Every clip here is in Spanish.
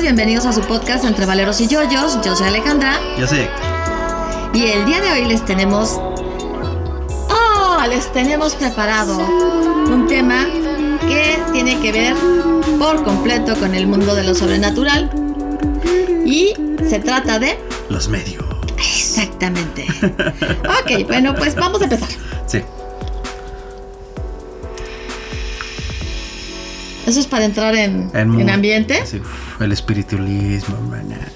Bienvenidos a su podcast Entre Valeros y Yoyos. Yo soy Alejandra. Yo sé. Y el día de hoy les tenemos... ¡Oh! Les tenemos preparado un tema que tiene que ver por completo con el mundo de lo sobrenatural. Y se trata de... Los medios. Exactamente. ok, bueno, pues vamos a empezar. Sí. Eso es para entrar en, En- en ambiente. Sí, el espiritualismo, maná.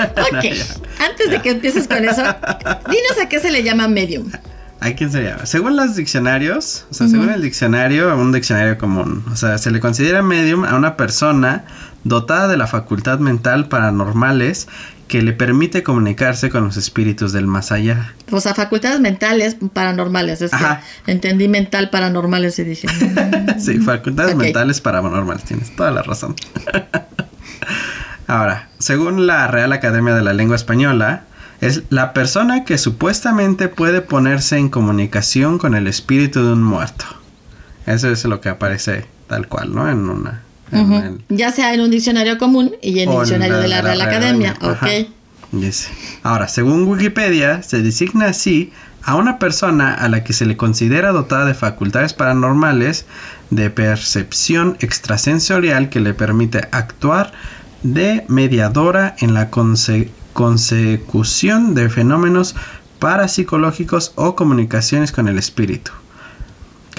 Ok, antes de que empieces con eso, dinos a qué se le llama medium. ¿A quién se llama? Según los diccionarios, o sea, según el diccionario, un diccionario común, o sea, se le considera medium a una persona dotada de la facultad mental paranormales que le permite comunicarse con los espíritus del más allá. O sea, facultades mentales paranormales. Es que Ajá. entendí mental paranormales y dije. mm, Sí, facultades Ok. mentales paranormales, tienes toda la razón. Ahora, según la Real Academia de la Lengua Española, es la persona que supuestamente puede ponerse en comunicación con el espíritu de un muerto. Eso es lo que aparece tal cual, ¿no? En una... el- Ya sea en un diccionario común y en el diccionario de la Real Academia. Ok. Ahora, según Wikipedia, se designa así a una persona a la que se le considera dotada de facultades paranormales de percepción extrasensorial que le permite actuar de mediadora en la conse- consecución de fenómenos parapsicológicos o comunicaciones con el espíritu.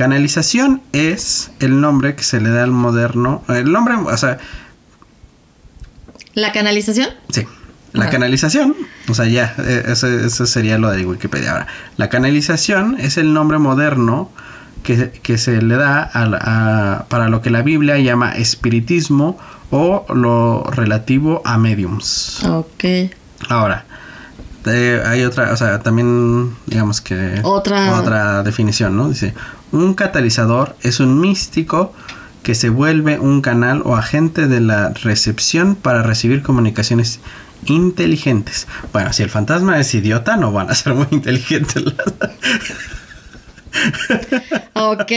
Canalización es el nombre que se le da al moderno, el nombre, o sea, La canalización. Sí. La Ajá. canalización, o sea, ya, eh, eso, eso sería lo de Wikipedia. Ahora, la canalización es el nombre moderno que, que se le da a- para lo que la Biblia llama espiritismo o lo relativo a mediums. Ok. Ahora, eh, hay otra, o sea, también digamos que Otra- otra definición, ¿no? Dice, un catalizador es un místico que se vuelve un canal o agente de la recepción para recibir comunicaciones inteligentes. Bueno, si el fantasma es idiota, no van a ser muy inteligentes. las- Ok,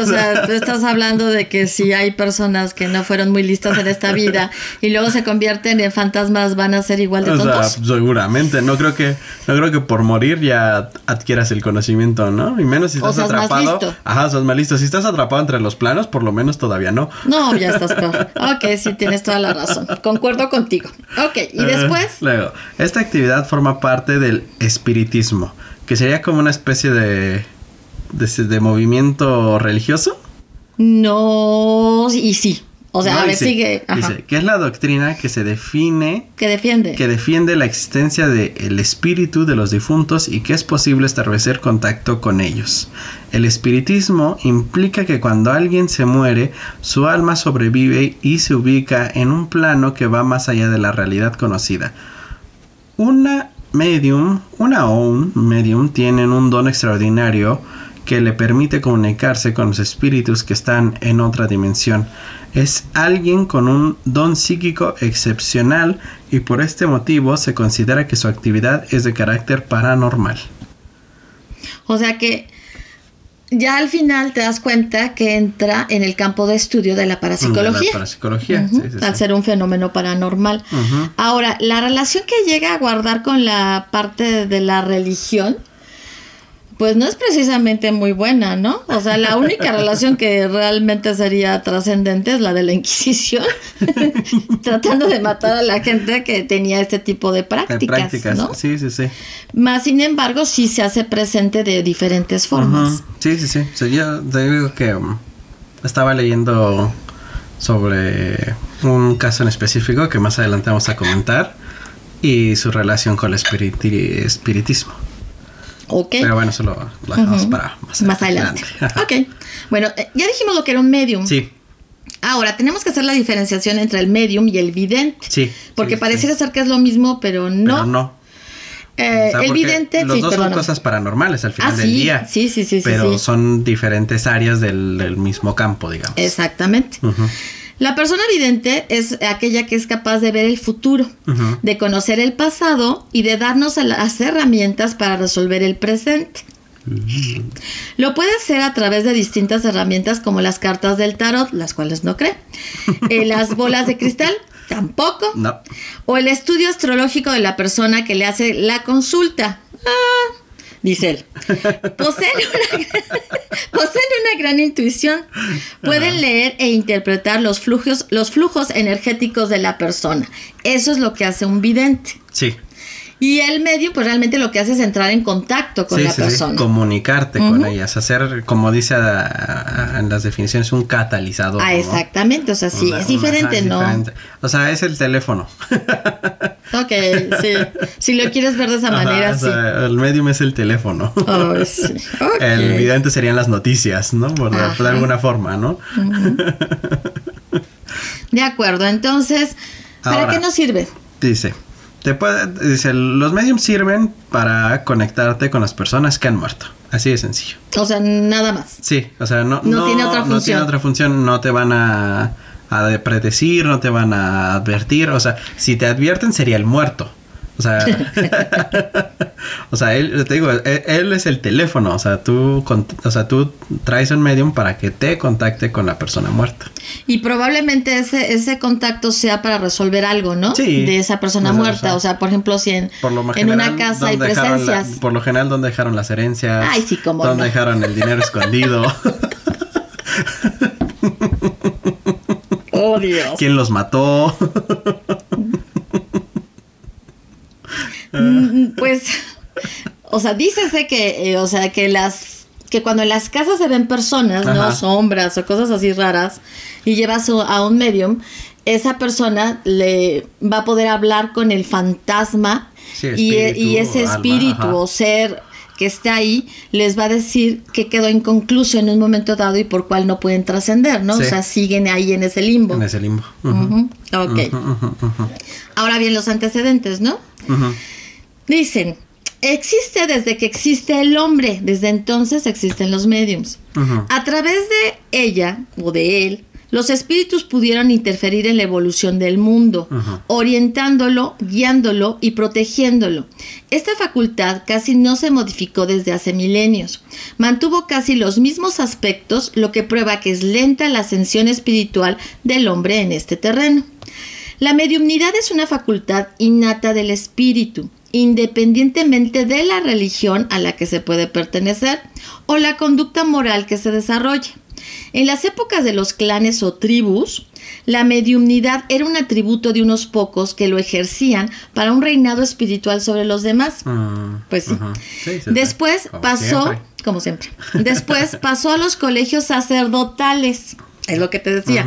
o sea, tú estás hablando de que si hay personas que no fueron muy listas en esta vida y luego se convierten en fantasmas, van a ser igual de O sea, seguramente, no creo que no creo que por morir ya adquieras el conocimiento, ¿no? Y menos si O estás más atrapado. listo. Ajá, sos más listo. Si estás atrapado entre los planos, por lo menos todavía no. No, ya estás peor. Ok, sí, tienes toda la razón. Concuerdo contigo. Ok, y después. Luego, esta actividad forma parte del espiritismo, que sería como una especie de, de, de movimiento religioso. No, y sí. O sea, ¿no? a ver, Dice- sigue. Ajá. Dice que es la doctrina que se define, que defiende. que defiende la existencia del espíritu de los difuntos y que es posible establecer contacto con ellos. El espiritismo implica que cuando alguien se muere, su alma sobrevive y se ubica en un plano que va más allá de la realidad conocida. Una medium, una o un medium tienen un don extraordinario que le permite comunicarse con los espíritus que están en otra dimensión. Es alguien con un don psíquico excepcional y por este motivo se considera que su actividad es de carácter paranormal. O sea que ya al final te das cuenta que entra en el campo de estudio de la parapsicología. La parapsicología, Ujú, sí, sí, al sí. ser un fenómeno paranormal. Ahora, la relación que llega a guardar con la parte de la religión, pues no es precisamente muy buena, ¿no? O sea, la única relación que realmente sería trascendente es la de la Inquisición, tratando de matar a la gente que tenía este tipo de prácticas, prácticas, ¿no? sí, sí, sí. Más sin embargo, sí se hace presente de diferentes formas. Sí, sí, sí. Yo te digo que um, estaba leyendo sobre un caso en específico que más adelante vamos a comentar y su relación con el espiriti- espiritismo. Ok. Pero bueno, eso lo, lo dejamos para más, Más adelante. Ok. Bueno, eh, ya dijimos lo que era un medium. Sí, Ahora, tenemos que hacer la diferenciación entre el medium y el vidente. sí. Porque sí, pareciera sí. ser que es lo mismo, pero no. Pero no. Eh, O sea, el vidente, Los sí, dos son cosas paranormales al final Ah, del sí, día. sí, sí, sí, Pero son diferentes áreas del, del mismo campo, digamos. Exactamente. La persona vidente es aquella que es capaz de ver el futuro, de conocer el pasado y de darnos las herramientas para resolver el presente. Lo puede hacer a través de distintas herramientas como las cartas del tarot, las cuales no cree, eh, las bolas de cristal, tampoco, No. o el estudio astrológico de la persona que le hace la consulta. Ah, dice él. Poseen una, poseen una gran intuición. Pueden leer e interpretar los flujos, los flujos energéticos de la persona. Eso es lo que hace un vidente. Sí. Y el medio, pues realmente lo que hace es entrar en contacto con sí, la sí, sí. persona. Comunicarte con ellas, hacer, como dice a- a- en las definiciones, un catalizador. Ah, ¿no? exactamente. O sea, sí, Una- es diferente, ¿no? diferente. O sea, es el teléfono. Ok, sí. Si lo quieres ver de esa Ajá, manera, o sí. sea, el medium es el teléfono. Ay, sí. Ok. El vidente serían las noticias, ¿no? Por, de- alguna forma, ¿no? De acuerdo, entonces, ¿para Ahora. qué nos sirve? Dice, te puede, dice, los mediums sirven para conectarte con las personas que han muerto. Así de sencillo. O sea, nada más. Sí, o sea, no, No tiene otra no función. tiene otra función, no te van a, a de- predecir, no te van a advertir, o sea, si te advierten sería el muerto. O sea, o sea, él, te digo, él, él es el teléfono, o sea, tú, o sea, tú traes un medium para que te contacte con la persona muerta. Y probablemente ese, ese contacto sea para resolver algo, ¿no? Sí. De esa persona muerta. O sea, por ejemplo, si en, Por lo una casa hay ¿dónde dejaron la- presencias. por lo general, ¿dónde dejaron las herencias? Ay, sí, cómo ¿Dónde no. dejaron el dinero escondido? Oh, Dios. ¿Quién los mató? Mm, Pues, o sea, dícese que, eh, o sea, que las que cuando en las casas se ven personas, Ajá. no sombras o cosas así raras, y llevas a- un medium, esa persona le va a poder hablar con el fantasma Sí, y, e- y ese espíritu o ser que está ahí les va a decir que quedó inconcluso en un momento dado y por cual no pueden trascender, ¿no? Sí. O sea, siguen ahí en ese limbo. en ese limbo. Ok. Ahora bien, los antecedentes, ¿no? Dicen, existe desde que existe el hombre, desde entonces existen los mediums. A través de ella o de él, los espíritus pudieron interferir en la evolución del mundo, orientándolo, guiándolo y protegiéndolo. Esta facultad casi no se modificó desde hace milenios. Mantuvo casi los mismos aspectos, lo que prueba que es lenta la ascensión espiritual del hombre en este terreno. La mediumnidad es una facultad innata del espíritu, independientemente de la religión a la que se puede pertenecer o la conducta moral que se desarrolle. En las épocas de los clanes o tribus, la mediumnidad era un atributo de unos pocos que lo ejercían para un reinado espiritual sobre los demás. Mm, Pues sí. Después Como pasó, siempre. como siempre, después pasó a los colegios sacerdotales, es lo que te decía,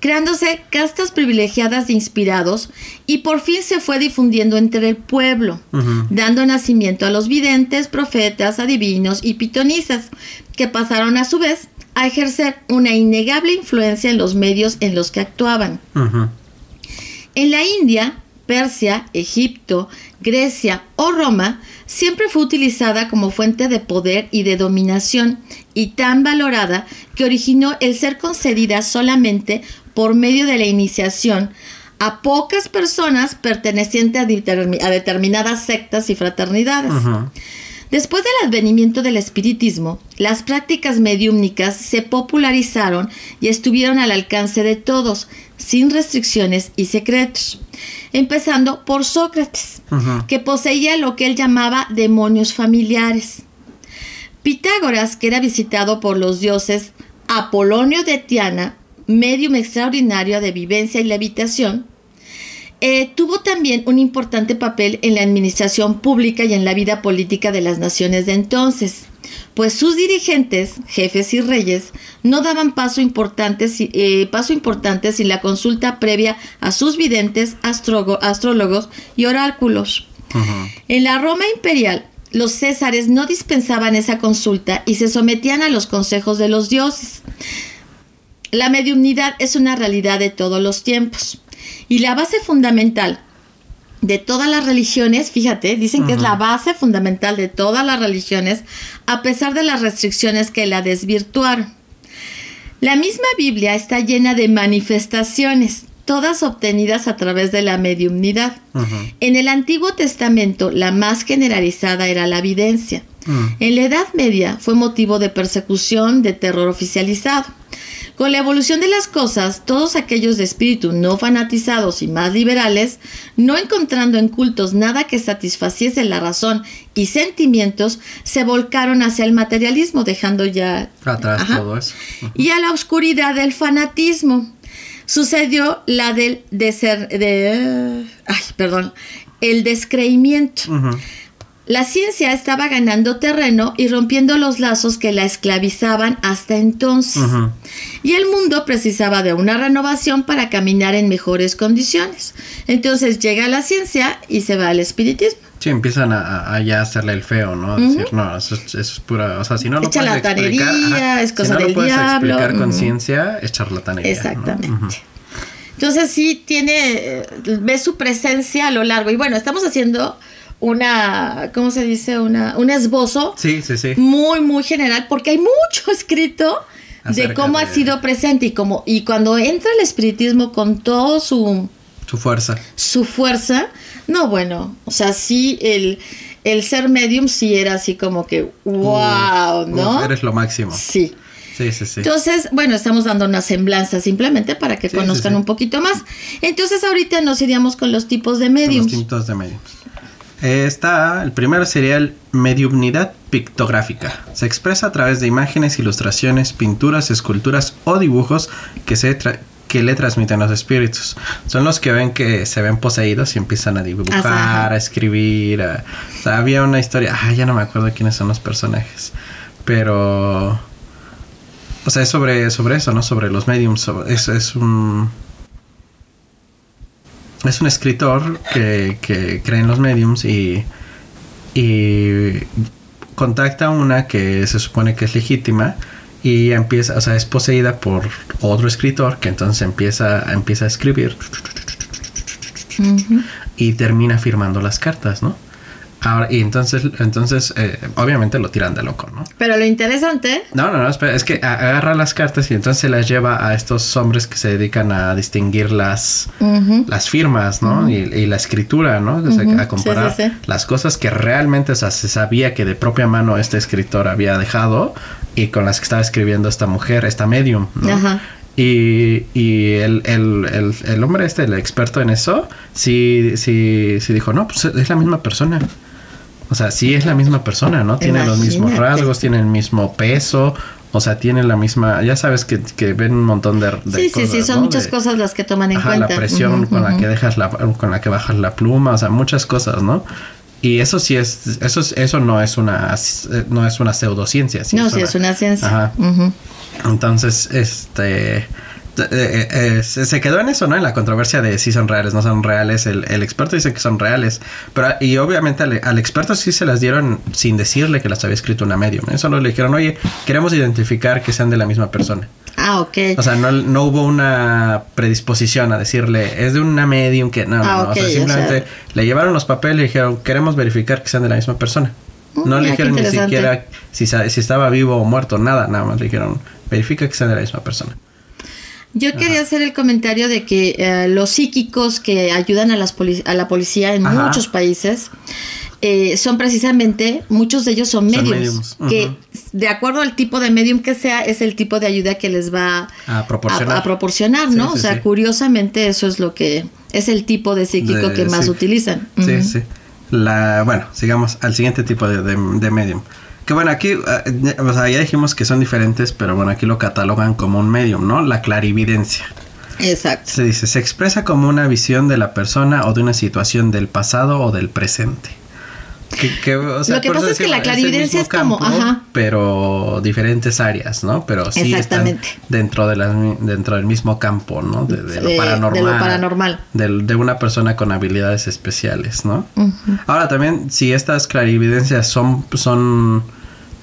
creándose castas privilegiadas de inspirados y por fin se fue difundiendo entre el pueblo, dando nacimiento a los videntes, profetas, adivinos y pitonisas, que pasaron a su vez a ejercer una innegable influencia en los medios en los que actuaban. En la India, Persia, Egipto, Grecia o Roma siempre fue utilizada como fuente de poder y de dominación y tan valorada que originó el ser concedida solamente por medio de la iniciación a pocas personas pertenecientes a, determi- a determinadas sectas y fraternidades. Después del advenimiento del espiritismo, las prácticas mediúmnicas se popularizaron y estuvieron al alcance de todos, sin restricciones y secretos. Empezando por Sócrates, que poseía lo que él llamaba demonios familiares. Pitágoras, que era visitado por los dioses Apolonio de Tiana, medium extraordinario de vivencia y levitación, eh, tuvo también un importante papel en la administración pública y en la vida política de las naciones de entonces, pues sus dirigentes, jefes y reyes, no daban paso importante, eh, paso importante sin la consulta previa a sus videntes, astrólogos y oráculos. En la Roma imperial, los césares no dispensaban esa consulta y se sometían a los consejos de los dioses. La mediumnidad es una realidad de todos los tiempos y la base fundamental de todas las religiones, fíjate, dicen que es la base fundamental de todas las religiones a pesar de las restricciones que la desvirtuaron. La misma Biblia está llena de manifestaciones, todas obtenidas a través de la mediumnidad. En el Antiguo Testamento, la más generalizada era la evidencia. Mm. En la Edad Media fue motivo de persecución, de terror oficializado. Con la evolución de las cosas, todos aquellos de espíritu no fanatizados y más liberales, no encontrando en cultos nada que satisfaciese la razón y sentimientos, se volcaron hacia el materialismo, dejando ya Atrás Ajá. todo eso. Y a la oscuridad del fanatismo. Sucedió la del deser- de, ay, perdón, el descreimiento. Ujú. La ciencia estaba ganando terreno y rompiendo los lazos que la esclavizaban hasta entonces. Y el mundo precisaba de una renovación para caminar en mejores condiciones. Entonces llega la ciencia y se va al espiritismo. Sí, empiezan a, ya hacerle el feo, ¿no? A decir, no, eso, es- eso es pura. O sea, si no lo Es puedes explicar. es si cosa no del lo puedes diablo, explicar con ciencia, es charlatanería. Exactamente. Entonces sí tiene, eh, ve su presencia a lo largo. Y bueno, estamos haciendo una, ¿cómo se dice? Una, un esbozo Sí, sí, sí. muy, muy general, porque hay mucho escrito de cómo de- ha sido presente y cómo, y cuando entra el espiritismo con todo su, Su fuerza. su fuerza, no, bueno, o sea, sí, el, el ser medium sí era así como que, wow, Uf, ¿no? uf, eres lo máximo. Sí. Sí, sí, sí. Entonces, bueno, estamos dando una semblanza simplemente para que Sí, conozcan sí, sí. un poquito más. Entonces, ahorita nos iríamos con los tipos de Son Los mediums. tintos de mediums. Está, el primero sería el mediumnidad pictográfica. Se expresa a través de imágenes, ilustraciones, pinturas, esculturas o dibujos que, se que le transmiten los espíritus. Son los que ven que se ven poseídos y empiezan a dibujar, Ajá. a escribir. a- o sea, había una historia, ah, ya no me acuerdo quiénes son los personajes, pero... O sea, es sobre, sobre eso, ¿no? Sobre los mediums. sobre- es, es un... Es un escritor que, que cree en los mediums y, y contacta a una que se supone que es legítima y empieza, o sea, es poseída por otro escritor que entonces empieza, empieza a escribir y termina firmando las cartas, ¿no? Ahora, y entonces, entonces eh, obviamente lo tiran de loco, ¿no? Pero lo interesante, No, no, no, espera, es que agarra las cartas y entonces se las lleva a estos hombres que se dedican a distinguir las, las firmas, ¿no? y, y la escritura, ¿no? O sea, Ujú, a comparar sí, sí, sí. las cosas que realmente, o sea, se sabía que de propia mano este escritor había dejado y con las que estaba escribiendo esta mujer, esta medium, ¿no? Ajá. Y, y el, el, el, el hombre este, el experto en eso, sí, sí, sí dijo, no, pues es la misma persona. O sea, sí es la misma persona, ¿no? Tiene los mismos rasgos, tiene el mismo peso, o sea, tiene la misma, ya sabes que, que ven un montón de, de sí, sí, sí, cosas, son ¿no? muchas De- cosas las que toman en Ajá, cuenta. la presión con la que dejas la, con la que bajas la pluma, o sea, muchas cosas, ¿no? Y eso sí es, eso es, eso no es una, no es una pseudociencia. sí No, sí, es una ciencia. Ajá. Entonces, este, eh, eh, se se quedó en eso, ¿no? En la controversia de si son reales, no son reales. El, el experto dice que son reales, pero y obviamente al, al experto sí se las dieron sin decirle que las había escrito una medium. ¿eh? Solo le dijeron, oye, queremos identificar que sean de la misma persona. Ah, ok. O sea, no, no hubo una predisposición a decirle, es de una medium que no, Ah, no. ok, O sea, o simplemente sea- le llevaron los papeles y dijeron, queremos verificar que sean de la misma persona. Mm, no le dijeron ni siquiera si, si estaba vivo o muerto, nada, nada más le dijeron, verifica que sean de la misma persona. Yo quería hacer el comentario de que eh, los psíquicos que ayudan a, las a la policía en Ajá. muchos países eh, son precisamente, muchos de ellos son Son mediums, mediums, que de acuerdo al tipo de medium que sea, es el tipo de ayuda que les va A proporcionar. a, a proporcionar, Sí, ¿no? sí, o sea, sí. curiosamente eso es lo que es el tipo de psíquico De- que más utilizan. Sí, sí. La, bueno, sigamos al siguiente tipo de, de, de medium. Que bueno, aquí, eh, o sea, ya dijimos que son diferentes, pero bueno, aquí lo catalogan como un medium, ¿no? La clarividencia. Exacto. Se dice, se expresa como una visión de la persona o de una situación del pasado o del presente. Que, que, o sea, Lo que pasa es que la clarividencia es como- ajá. Pero diferentes áreas, ¿no? Pero sí están Exactamente. dentro, de la, dentro del mismo campo, ¿no? De, de lo paranormal. de lo paranormal. de una persona con habilidades especiales, ¿no? Ahora también, si estas clarividencias son, son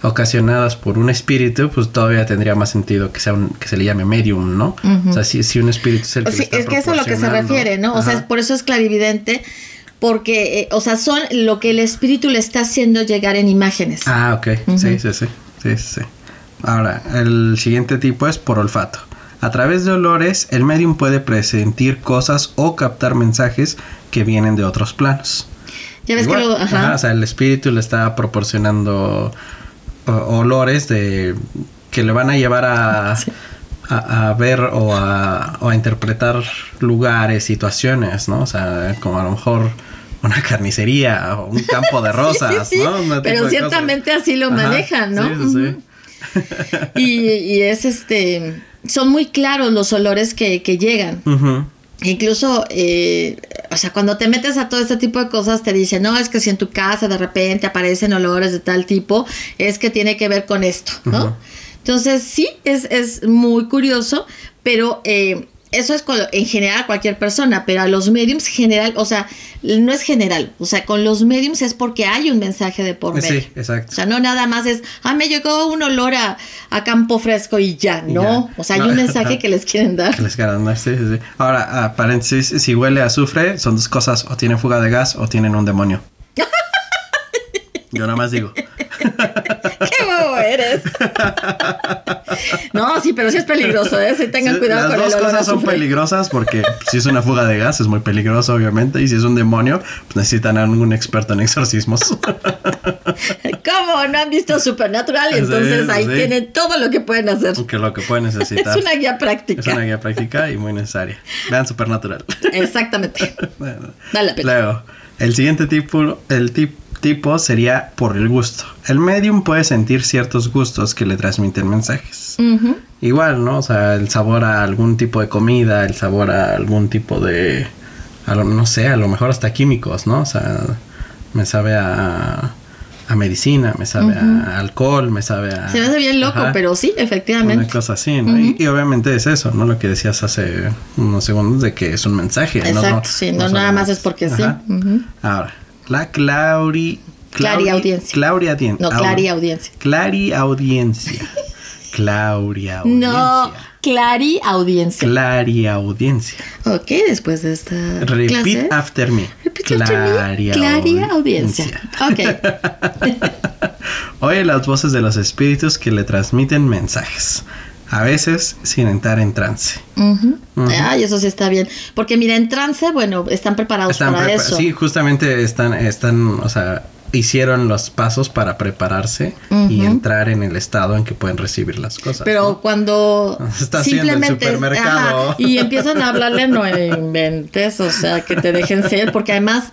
ocasionadas por un espíritu, pues todavía tendría más sentido que sea un, que se le llame medium, ¿no? O sea, si, si un espíritu es el que le está es que eso es a lo que se refiere, ¿no? O sea, por eso es clarividente, porque, eh, o sea, son lo que el espíritu le está haciendo llegar en imágenes. Ah, ok. Sí, sí, sí, sí, sí. Ahora, el siguiente tipo es por olfato. A través de olores, el medium puede presentir cosas o captar mensajes que vienen de otros planos. Ya ves Igual, que lo... ajá, Ajá. o sea, el espíritu le está proporcionando olores de que le van a llevar a, a, a ver o a, o a interpretar lugares, situaciones, ¿no? O sea, como a lo mejor una carnicería o un campo de rosas, Sí, sí, sí. ¿no? Pero ciertamente así lo Ajá, manejan, ¿no? Y, y es este... Son muy claros los olores que, que llegan. Incluso, eh, o sea, cuando te metes a todo este tipo de cosas, te dicen, no, es que si en tu casa de repente aparecen olores de tal tipo, es que tiene que ver con esto, ¿no? Entonces, sí, es, es muy curioso, pero eh, eso es con, en general cualquier persona, pero a los mediums general, o sea, no es general, o sea, con los mediums es porque hay un mensaje de por medio. Sí, exacto. O sea, no nada más es, ah, me llegó un olor a, a campo fresco y ya, Y no. ya. O sea, hay No. un mensaje que les quieren dar. Que les quedan, ¿no? Sí, sí, sí. Ahora, a paréntesis, si huele a azufre, son dos cosas, o tienen fuga de gas o tienen un demonio. Yo nada más digo. ¡Qué bobo eres! no, sí, pero sí es peligroso, ¿eh? Sí, tengan Sí, cuidado Las con el dos olor a cosas son peligrosas porque si es una fuga de gas es muy peligroso, obviamente. Y si es un demonio, pues necesitan a algún experto en exorcismos. ¿Cómo? ¿No han visto Supernatural? Y Sí, entonces ahí sí. tienen todo lo que pueden hacer. que lo que pueden necesitar. Es una guía práctica. Es una guía práctica y muy necesaria. Vean Supernatural. Exactamente. Bueno. Vale la pena. Luego, el siguiente tipo, el tip- tipo sería por el gusto. El medium puede sentir ciertos gustos que le transmiten mensajes. Igual, ¿no? O sea, el sabor a algún tipo de comida, el sabor a algún tipo de, a lo- no sé, a lo mejor hasta químicos, ¿no? O sea, me sabe a, a medicina, me sabe a alcohol, me sabe a... Se me hace bien loco, Ajá. pero sí, Una efectivamente. cosa así, ¿no? y, y obviamente es eso, ¿no? Lo que decías hace unos segundos de que es un mensaje. ¿no? Exacto, No- sí, no no nada más es porque sí. Ahora, la clauri... Clari audiencia. Clari audien- No, Clari audiencia. Clari audiencia. Clari audiencia. No, Clari audiencia. Clari audiencia. ok, después de esta Repeat clase. after me. Repeat after me. Clari audiencia. Ok. Oye las voces de los espíritus que le transmiten mensajes. A veces sin entrar en trance. Ujú. Ay, eso sí está bien. Porque mira, en trance, bueno, están preparados Están para prepa- eso. Sí, justamente están, están, o sea, hicieron los pasos para prepararse y entrar en el estado en que pueden recibir las cosas. Pero ¿no? cuando Está haciendo el simplemente supermercado. ajá, y empiezan a hablarle no inventes, o sea, que te dejen ser, porque además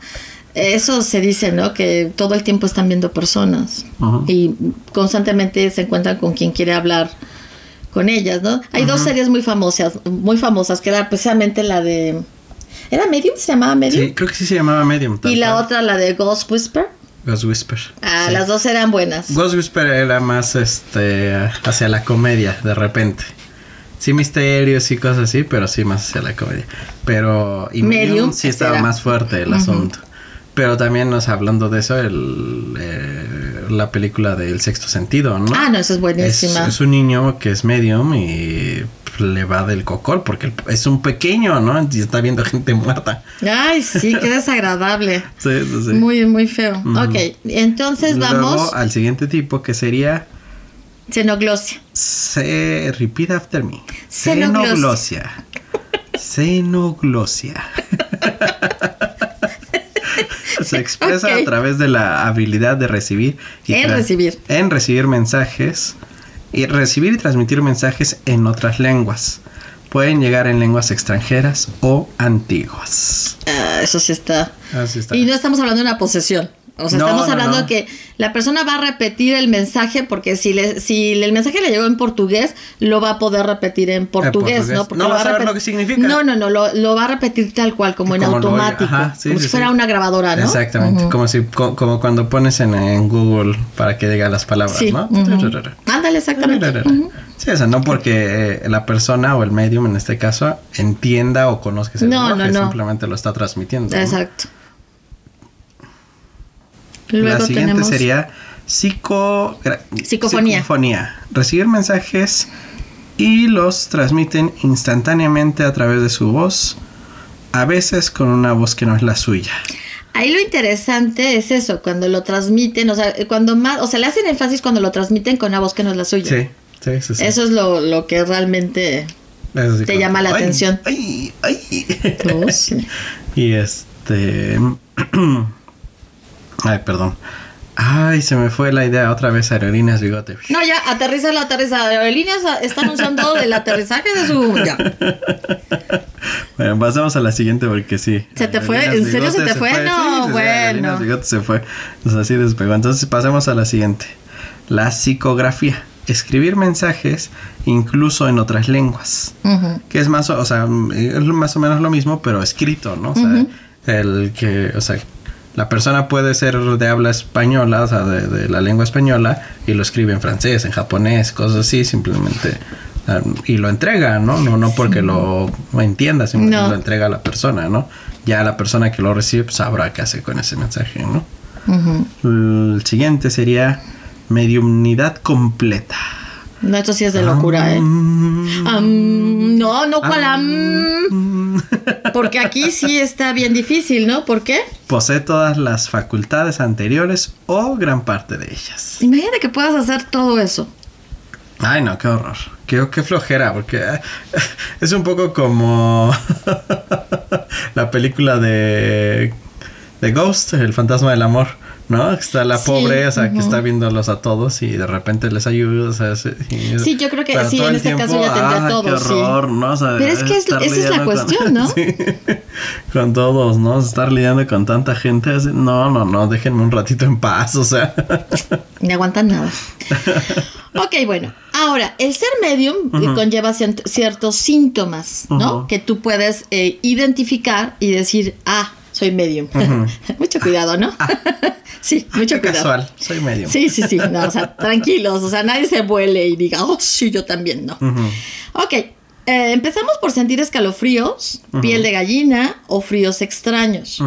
eso se dice, ¿no? Que todo el tiempo están viendo personas y constantemente se encuentran con quien quiere hablar con ellas, ¿no? Hay dos series muy famosas, muy famosas, que era precisamente la de ¿Era Medium? ¿Se llamaba Medium? Sí, creo que sí se llamaba Medium. y la cual. otra, la de Ghost Whisper. Ghost Whisper. Ah, Sí. las dos eran buenas. Ghost Whisper era más este hacia la comedia de repente. Sí misterios y cosas así, pero sí más hacia la comedia. Pero y Medium, Medium, sí estaba era. más fuerte el asunto. Pero también nos hablando de eso el, eh, la película de El sexto sentido, ¿no? Ah, no, esa es buenísima. es un niño que es medium y le va del cocol porque es un pequeño, ¿no? Y está viendo gente muerta. Ay, sí, qué desagradable. Sí, sí, sí. Muy, muy feo. Ujú. Ok, entonces vamos. Luego al siguiente tipo que sería Xenoglosia. Se repeat after me. Xenoglosia. Xenoglosia. Xenoglosia. Se expresa a través de la habilidad de recibir y En recibir. en recibir mensajes y recibir y transmitir mensajes en otras lenguas. Pueden llegar en lenguas extranjeras o antiguas. Ah, eso sí está. Así está. Y no estamos hablando de una posesión. O sea, No, estamos no, hablando no. que la persona va a repetir el mensaje porque si, le, si el mensaje le llegó en portugués, lo va a poder repetir en portugués, portugués. ¿no? Porque No va a saber lo que significa. No, no, no, lo, lo va a repetir tal cual, como en Como automático. Ajá, sí, como sí, si fuera sí. una grabadora, ¿no? Exactamente, como si co- como cuando pones en, en Google para que diga las palabras. ¿no? Ándale, exactamente. Sí, o sea, no porque eh, la persona o el medium en este caso entienda o conozca ese No, lenguaje, no, no. simplemente lo está transmitiendo. ¿no? Exacto. La Luego siguiente tenemos sería psico... Psicofonía. psicofonía. Recibir mensajes y los transmiten instantáneamente a través de su voz, a veces con una voz que no es la suya. Ahí lo interesante es eso, cuando lo transmiten, o sea, cuando más, o sea, le hacen énfasis cuando lo transmiten con una voz que no es la suya. Sí, sí, sí. sí. Eso es lo, lo que realmente sí, te llama la "Ay, atención". ay, ay". Oh, sí. Y este. Ay, perdón. Ay, se me fue la idea otra vez aerolíneas bigote. No, ya, aterriza la aterriza. Aerolíneas están usando el aterrizaje de su... Ya. Bueno, pasamos a la siguiente porque sí. ¿Se te fue? ¿En serio se te fue? No, sí, bueno. Aerolíneas bigote se fue. Sea, así despegó. Entonces pasemos a la siguiente. La psicografía. Escribir mensajes incluso en otras lenguas. Que es más, o o sea, es más o menos lo mismo, pero escrito, ¿no? O sea, el que, o sea, la persona puede ser de habla española, o sea, de, de la lengua española, y lo escribe en francés, en japonés, cosas así, simplemente. ah, Y lo entrega, ¿no? No, no porque lo entienda, simplemente No. lo entrega a la persona, ¿no? Ya la persona que lo recibe pues, sabrá qué hacer con ese mensaje, ¿no? El siguiente sería mediumnidad completa. No, esto sí es de locura, ¿eh? No, no, cual Mm. Porque aquí sí está bien difícil, ¿no? ¿Por qué? Posee todas las facultades anteriores o gran parte de ellas. Imagínate que puedas hacer todo eso. Ay, no, qué horror. Qué, qué flojera, porque eh, es un poco como la película de, de Ghost, el fantasma del amor, ¿no? Está la Sí, pobre, o sea, que está viéndolos a todos y de repente les ayuda. O sea, sí, Sí, yo creo que sí, en este caso ya tendría ah, todo, Qué sí. horror, ¿no? O sea, Pero es que es- esa es la con- cuestión, ¿no? Sí, con todos, ¿no? Estar lidiando con tanta gente. así, No, no, no, déjenme un ratito en paz, o sea. Ni aguantan nada. Ok, bueno. Ahora, el ser medium eh, conlleva ciertos síntomas, ¿no? Que tú puedes eh, identificar y decir, ah, soy medium. mucho cuidado, ¿no? sí, mucho cuidado. casual, soy medio. Sí, sí, sí. No, o sea, tranquilos. O sea, nadie se vuele y diga, oh, sí, yo también, no. Ujú. Ok, eh, empezamos por sentir escalofríos, piel de gallina o fríos extraños.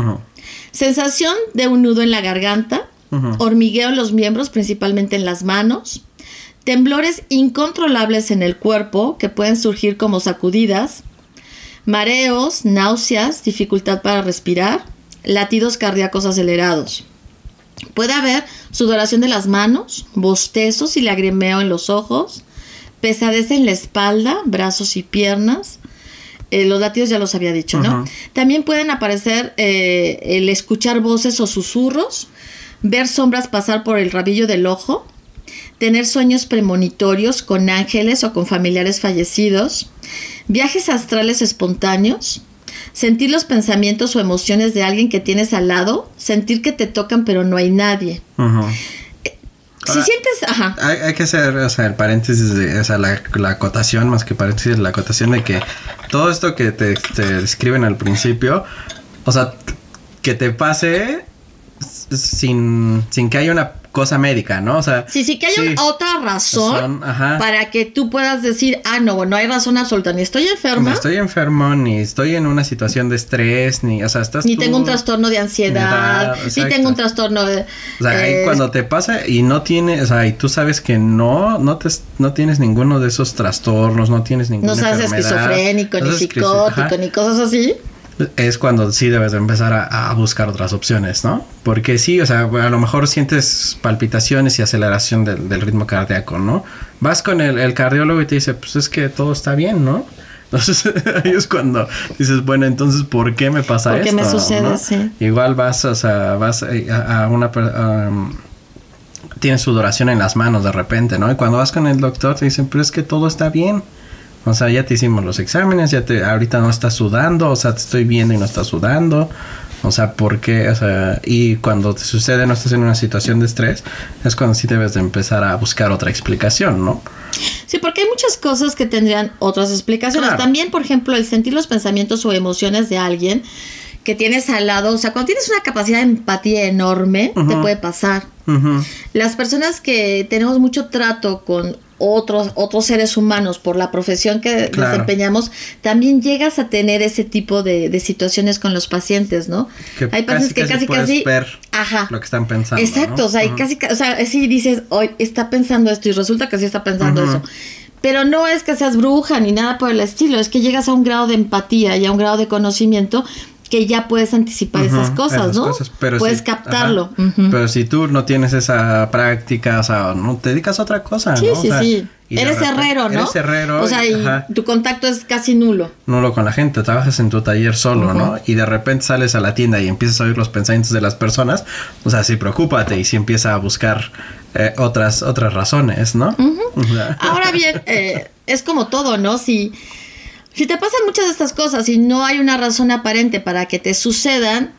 Sensación de un nudo en la garganta, hormigueo en los miembros, principalmente en las manos, temblores incontrolables en el cuerpo que pueden surgir como sacudidas, mareos, náuseas, dificultad para respirar, latidos cardíacos acelerados. Puede haber sudoración de las manos, bostezos y lagrimeo en los ojos, pesadez en la espalda, brazos y piernas. Eh, los latidos ya los había dicho, ¿no? También pueden aparecer eh, el escuchar voces o susurros, ver sombras pasar por el rabillo del ojo, tener sueños premonitorios con ángeles o con familiares fallecidos, viajes astrales espontáneos, sentir los pensamientos o emociones de alguien que tienes al lado, sentir que te tocan pero no hay nadie. Ujú. Si Ahora- sientes, ajá, Hay, hay que hacer, o sea, el paréntesis, de, o sea, la, la acotación, más que paréntesis, la acotación de que todo esto que te, te describen al principio, o sea, que te pase sin, sin que haya una cosa médica, ¿no? O sea, Sí, sí, que haya sí, otra razón para que tú puedas decir, ah, no, no hay razón absoluta, ni estoy ni enferma, estoy enfermo, ni estoy en una situación de estrés, ni, o sea, estás ni tú- tengo un trastorno de ansiedad, ni tengo un trastorno de... O sea, ahí eh, cuando te pasa y no tienes, o sea, y tú sabes que no, no te, no tienes ninguno de esos trastornos, no tienes ninguna no seas esquizofrénico, no ni psicótico, ni cosas así. Es cuando sí debes de empezar a, a buscar otras opciones, ¿no? Porque sí, o sea, a lo mejor sientes palpitaciones y aceleración del, del ritmo cardíaco, ¿no? Vas con el, el cardiólogo y te dice, pues es que todo está bien, ¿no? Entonces ahí es cuando dices, bueno, entonces, ¿por qué me pasa ¿Por qué me sucede? no? Sí. Igual vas, o sea, vas eh, a, a una... um, tienes sudoración en las manos de repente, ¿no? Y cuando vas con el doctor te dicen, pero es que todo está bien. O sea, ya te hicimos los exámenes, ya te, ahorita no estás sudando, o sea, te estoy viendo y no estás sudando. O sea, ¿por qué? O sea, y cuando te sucede, no estás en una situación de estrés, es cuando sí debes de empezar a buscar otra explicación, ¿no? Sí, porque hay muchas cosas que tendrían otras explicaciones. Claro. También, por ejemplo, el sentir los pensamientos o emociones de alguien que tienes al lado, o sea, cuando tienes una capacidad de empatía enorme, te puede pasar. Las personas que tenemos mucho trato con otros otros seres humanos por la profesión que Claro. desempeñamos, también llegas a tener ese tipo de, de situaciones con los pacientes, ¿no? Que Hay pacientes que casi casi, ver ajá, lo que están pensando. Exacto, ¿no? o sea, y Ujú. casi, ca- o sea, sí dices, hoy está pensando esto y resulta que sí está pensando eso. Pero no es que seas bruja ni nada por el estilo, es que llegas a un grado de empatía y a un grado de conocimiento que ya puedes anticipar esas cosas, esas ¿no? cosas, pero puedes si- captarlo. Pero si tú no tienes esa práctica, o sea, no te dedicas a otra cosa, Sí, ¿no? O sí, sea, sí. Eres repente- herrero, ¿no? Eres herrero. O sea, y tu contacto es casi nulo. nulo con la gente, trabajas en tu taller solo, ¿no? Y de repente sales a la tienda y empiezas a oír los pensamientos de las personas, o sea, sí, preocúpate y sí empieza a buscar eh, otras, otras razones, ¿no? O Ahora bien, eh, es como todo, ¿no? Si, si te pasan muchas de estas cosas y no hay una razón aparente para que te sucedan,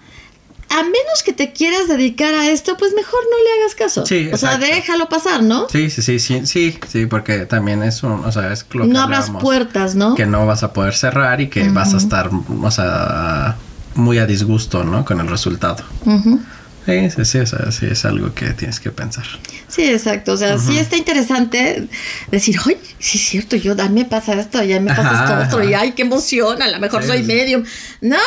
a menos que te quieras dedicar a esto, pues mejor no le hagas caso. Sí, o sea, déjalo pasar, ¿no? Sí, sí, sí, sí, sí, sí, porque también es un, o sea, es lo que no abras puertas, ¿no? que no vas a poder cerrar y que vas a estar, o sea, muy a disgusto, ¿no? Con el resultado. Sí, sí, sí, o sea, sí es algo que tienes que pensar. Sí, exacto. O sea, sí está interesante decir, ay, sí es cierto, yo, a mí me pasa esto, y a mí me pasa Ajá, esto otro, y ay, qué emoción, a lo mejor Sí, soy medium. No,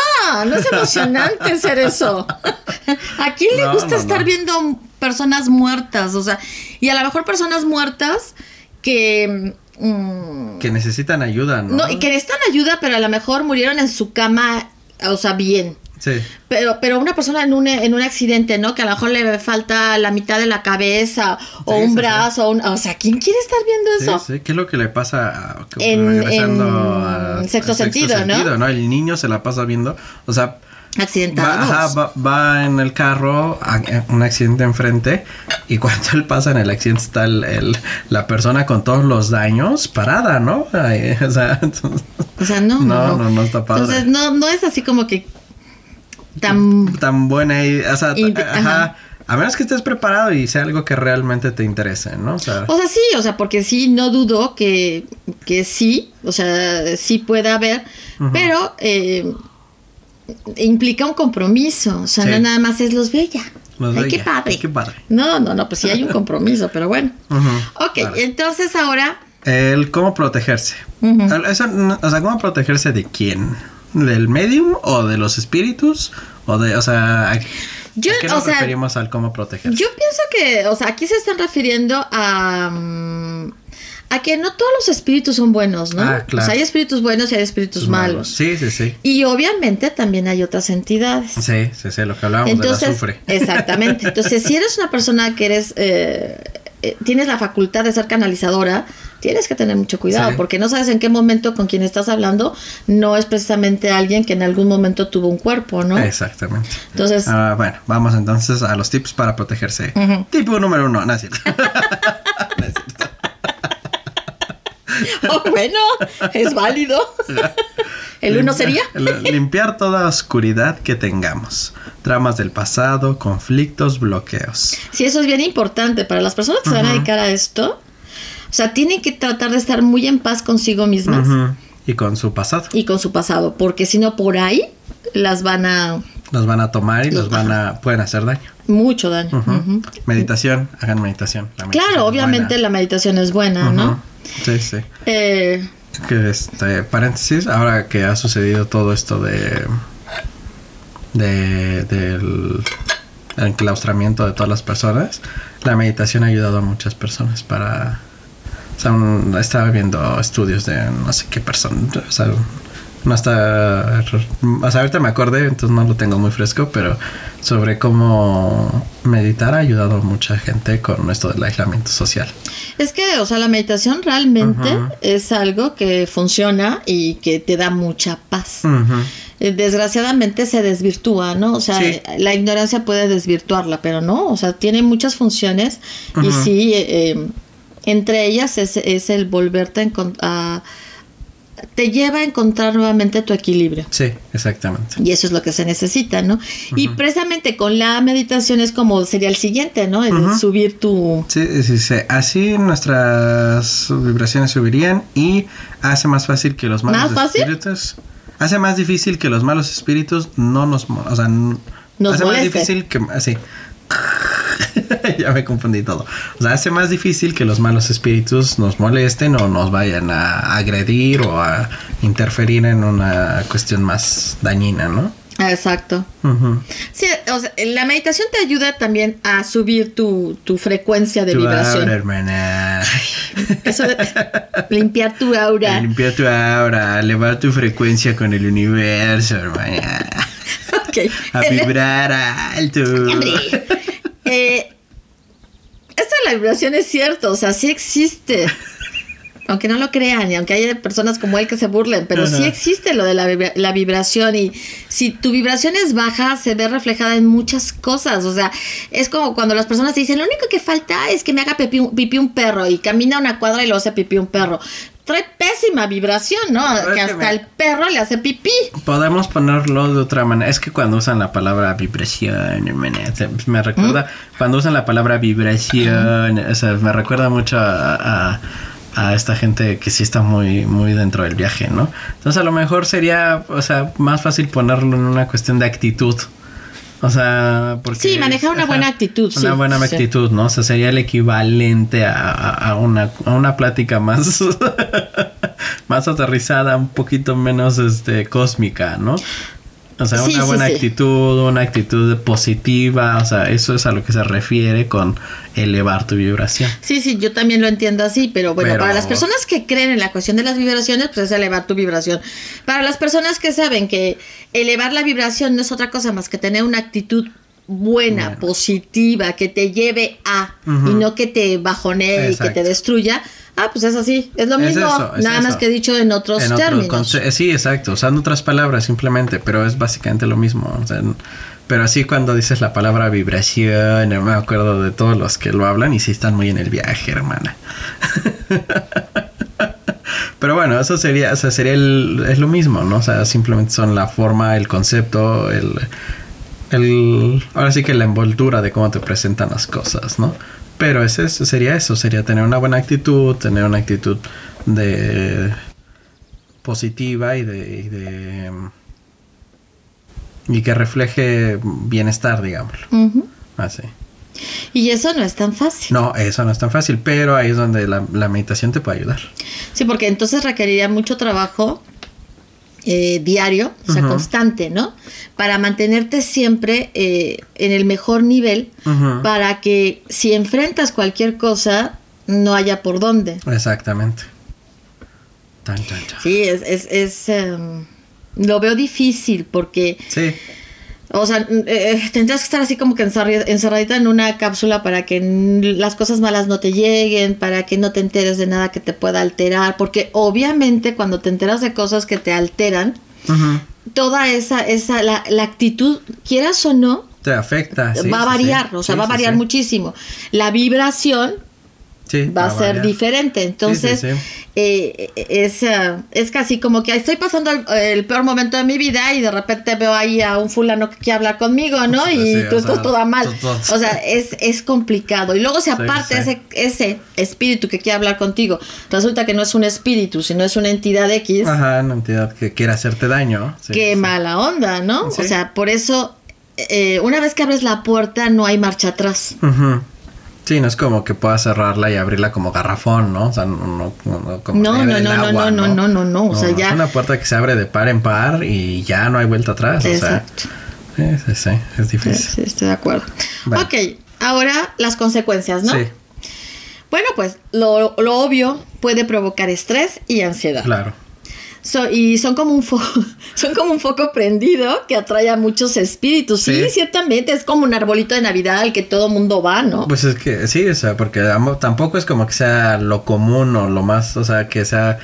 no es emocionante ser eso. ¿A quién le No, gusta no, estar no. viendo personas muertas? O sea, y a lo mejor personas muertas que... mm, Que necesitan ayuda, ¿no? no, y que necesitan ayuda, pero a lo mejor murieron en su cama, o sea, bien. Sí, Pero, pero una persona en un, en un accidente, ¿no? Que a lo mejor le falta la mitad de la cabeza o Sí, un sí, brazo. O, un- o sea, ¿quién quiere estar viendo eso? sí. ¿Qué es lo que le pasa a, En- regresando en a- sexto sentido, ¿no? El niño se la pasa viendo, o sea, va, Accidentados. ajá, va- va en el carro, un accidente enfrente, y cuando él pasa en el accidente está el- el- la persona con todos los daños parada, ¿no? Ay, o sea, entonces- O sea, no, No, no, no, no está padre. Entonces, no, no es así como que tan... tan buena y, o sea, Y- ajá, ajá. a menos que estés preparado y sea algo que realmente te interese, ¿no? O sea, O sea, sí, o sea, porque sí, no dudo que, que sí, o sea, sí puede haber, pero eh, implica un compromiso, o sea, Sí. no nada más es los bella. los Ay, qué padre. Ay, qué padre. No, no, no, pues sí hay un compromiso, pero bueno. Ujú, Ok, entonces ahora... El cómo protegerse. Eso, no- o sea, ¿cómo protegerse de quién? ¿Del medium o de los espíritus? O de, o sea, ¿a, Yo, a qué o nos sea, referimos al cómo protegerse? Yo pienso que, o sea, aquí se están refiriendo a, mm, a que no todos los espíritus son buenos, ¿no? Ah, claro. O sea, hay espíritus buenos y hay espíritus Tus malos. Sí, sí, sí. Y obviamente también hay otras entidades. Sí, sí, sí, lo que hablábamos de la Entonces, azufre. exactamente. Entonces, si eres una persona que eres, eh, eh, tienes la facultad de ser canalizadora, tienes que tener mucho cuidado, Sí. porque no sabes en qué momento con quien estás hablando no es precisamente alguien que en algún momento tuvo un cuerpo, ¿no? Exactamente. Entonces, Ah, bueno, vamos entonces a los tips para protegerse. Tipo número uno, no es cierto. oh, bueno, es válido. El uno sería. Limpiar toda oscuridad que tengamos. Tramas del pasado, conflictos, bloqueos. Sí, eso es bien importante para las personas que se van a dedicar a esto. O sea, tienen que tratar de estar muy en paz consigo mismas. Y con su pasado. y con su pasado, porque si no por ahí las van a Los van a tomar y Los- los van a... pueden hacer daño. mucho daño. Meditación, hagan meditación. La meditación Claro, obviamente buena. la meditación es buena. ¿no? Sí, sí. Eh, Que este, paréntesis, ahora que ha sucedido todo esto de. de del enclaustramiento de todas las personas, la meditación ha ayudado a muchas personas para. O sea, un- estaba viendo estudios de no sé qué persona. O sea, no está. O sea, ahorita me acordé, entonces no lo tengo muy fresco, pero sobre cómo meditar ha ayudado a mucha gente con esto del aislamiento social. es que, o sea, la meditación realmente es algo que funciona y que te da mucha paz. Eh, Desgraciadamente se desvirtúa, ¿no? O sea, Sí. la ignorancia puede desvirtuarla, pero no, o sea, tiene muchas funciones y sí, eh, eh, entre ellas es, es el volverte a, a- te lleva a encontrar nuevamente tu equilibrio. Sí, exactamente. Y eso es lo que se necesita, ¿no? Y precisamente con la meditación es como sería el siguiente, ¿no? El subir tu... Sí, sí, sí. Así nuestras vibraciones subirían y hace más fácil que los malos ¿Más fácil? espíritus. Hace más difícil que los malos espíritus no nos. O sea, Nos hace moleste. más difícil que. Así. ya me confundí todo. O sea, hace más difícil que los malos espíritus nos molesten o nos vayan a agredir o a interferir en una cuestión más dañina, ¿no? Exacto. Sí, o sea, la meditación te ayuda también a subir tu, tu frecuencia de Tu vibración. aura, hermana. Eso de limpiar tu aura. Limpiar tu aura, elevar tu frecuencia con el universo, hermana. A vibrar alto. Eh, esto de la vibración es cierto, o sea, sí existe. Aunque no lo crean y aunque haya personas como él que se burlen, pero sí existe lo de la, la, vibración y si tu vibración es baja se ve reflejada en muchas cosas, o sea, es como cuando las personas dicen, lo único que falta es que me haga pipí, pipí un perro y camina una cuadra y lo hace pipí un perro trae pésima vibración, ¿no? que hasta el perro le hace pipí. Podemos ponerlo de otra manera. Es que cuando usan la palabra vibración, me recuerda, ¿Mm? cuando usan la palabra vibración, o sea, me recuerda mucho a, a, esta gente que sí está muy, muy dentro del viaje, ¿no? Entonces a lo mejor sería, o sea, más fácil ponerlo en una cuestión de actitud. O sea, porque... Sí, manejar una buena actitud. Una buena actitud, ¿no? O sea, sería el equivalente a, una, a una plática más, más aterrizada, un poquito menos este, cósmica, ¿no? O sea, una buena actitud, una actitud positiva, o sea, eso es a lo que se refiere con elevar tu vibración. Sí, sí, yo también lo entiendo así, pero bueno, para las personas que creen en la cuestión de las vibraciones, pues es elevar tu vibración. Para las personas que saben que elevar la vibración no es otra cosa más que tener una actitud buena, positiva, que te lleve a y no que te bajonee y que te destruya, Ah, pues es así, es lo mismo, nada más que dicho en otros términos. Eh, sí, exacto, usando otras palabras simplemente, pero es básicamente lo mismo. pero así cuando dices la palabra vibración, me acuerdo de todos los que lo hablan y sí están muy en el viaje, hermana. pero bueno, eso sería, o sea, sería el, es lo mismo, ¿no? O sea, simplemente son la forma, el concepto, el, el, ahora sí que la envoltura de cómo te presentan las cosas, ¿no? Pero ese, sería eso, sería tener una buena actitud, tener una actitud de positiva y de, y, de, y que refleje bienestar, digamos. Así. Y eso no es tan fácil. No, eso no es tan fácil, pero ahí es donde la, la meditación te puede ayudar. Sí, porque entonces requeriría mucho trabajo eh, diario, o sea, constante, ¿no? Para mantenerte siempre eh, en el mejor nivel, para que si enfrentas cualquier cosa, no haya por dónde. Exactamente. Sí, es, es, es em, lo veo difícil porque... Sí o sea, eh, eh, tendrías que estar así como que encerradita en una cápsula para que las cosas malas no te lleguen, para que no te enteres de nada que te pueda alterar, porque obviamente cuando te enteras de cosas que te alteran, toda esa, esa la, la, actitud, quieras o no, te afecta. va a variar, o sea, va a variar muchísimo. La vibración va a ser diferente. Entonces, eh, es, eh, es casi como que estoy pasando el, peor momento de mi vida y de repente veo ahí a un fulano que quiere hablar conmigo, ¿no? y tú estás toda mal. O sea, es, es complicado. Y luego, si aparte ese, ese espíritu que quiere hablar contigo, resulta que no es un espíritu, sino es una entidad X. Ajá, una entidad que quiere hacerte daño. qué mala onda, ¿no? O sea, por eso, eh, una vez que abres la puerta, no hay marcha atrás. Ajá. Sí, no es como que puedas cerrarla y abrirla como garrafón, ¿no? O sea, no, no, no como no, no, no, agua, no, no, no, no, no, o sea, ya... Es una puerta que se abre de par en par y ya no hay vuelta atrás, Exacto. o sea... Sí, sí, sí, es difícil. Sí, estoy de acuerdo. Ok, ahora las consecuencias, ¿no? Sí. Bueno, pues lo, lo obvio puede provocar estrés y ansiedad. Claro y son como un foco, son como un foco prendido que atrae a muchos espíritus. Sí, ciertamente es como un arbolito de Navidad al que todo mundo va, ¿no? Pues es que sí, o sea, porque tampoco es como que sea lo común o lo más, o sea, que sea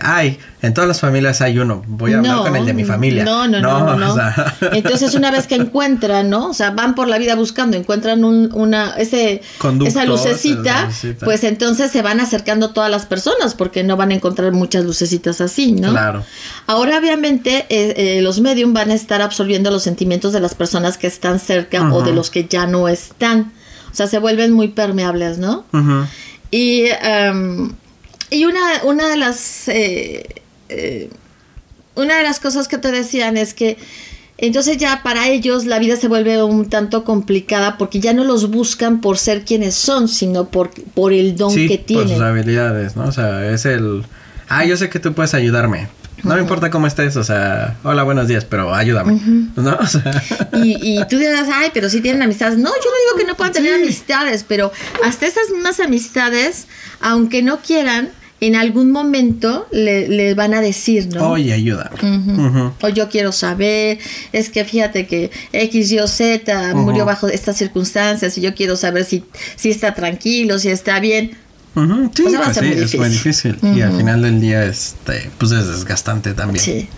hay, en todas las familias hay uno, voy a hablar con el de mi familia. No, no, no, no. Entonces una vez que encuentran, ¿no? O sea, van por la vida buscando, encuentran un, una, ese, esa lucecita, pues entonces se van acercando todas las personas porque no van a encontrar muchas lucecitas así, ¿no? Claro. Ahora obviamente eh, eh, los medium van a estar absorbiendo los sentimientos de las personas que están cerca o de los que ya no están. O sea, se vuelven muy permeables, ¿no? Y em, y una, una de las eh, eh, una de las cosas que te decían es que entonces ya para ellos la vida se vuelve un tanto complicada porque ya no los buscan por ser quienes son, sino por, por el don que tienen. Por sus habilidades, ¿no? O sea, es el ah, yo sé que tú puedes ayudarme. No me importa cómo estés, o sea, hola, buenos días, pero ayúdame. ¿No? y, y, tú dirás, ay, pero sí tienen amistades. No, yo no digo que no puedan tener amistades, pero hasta esas mismas amistades, aunque no quieran, en algún momento le, le van a decir, ¿no? Oye, ayuda. O yo quiero saber, es que fíjate que X, Y o Z murió bajo estas circunstancias y yo quiero saber si, si está tranquilo, si está bien. Ujú, Sí, va a pues ser sí, muy es muy difícil. Y al final del día, este, pues es desgastante también. Sí.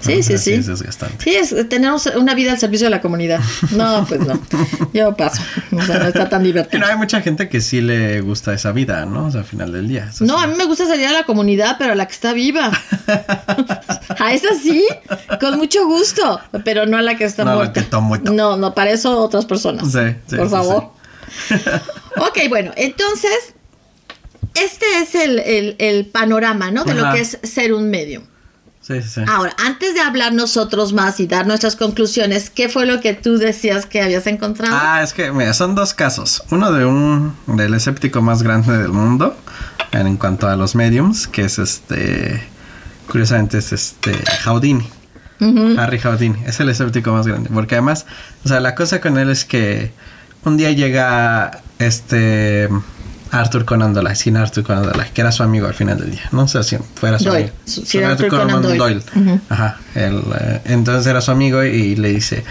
Sí, sí, sí. Es desgastante. Sí, es tener un- una vida al servicio de la comunidad. No, pues no. Yo paso. O sea, no está tan divertido. Pero hay mucha gente que sí le gusta esa vida, ¿no? O sea, al final del día. eso No, sí. a mí me gusta salir a la comunidad, pero a la que está viva. A esa sí, con mucho gusto, pero no a la que está No muerta. que. No, no, para eso otras personas. Sí, sí, Por favor. ok, bueno, entonces, este es el, el- el panorama, ¿no? De lo que es ser un medium. Sí, sí, sí. Ahora, antes de hablar nosotros más y dar nuestras conclusiones, ¿qué fue lo que tú decías que habías encontrado? Ah, es que, mira, son dos casos. Uno de un del escéptico más grande del mundo en cuanto a los mediums, que es este, curiosamente es este Houdini. Harry Houdini, es el escéptico más grande. Porque además, o sea, la cosa con él es que un día llega este Arthur Conan Doyle, sin Arthur Conan Doyle, que era su amigo al final del día, ¿no? Sea, si fuera su Doyle, amigo. Sir Sir Arthur Conan Doyle. Ajá. él, eh, entonces era su amigo y le dice,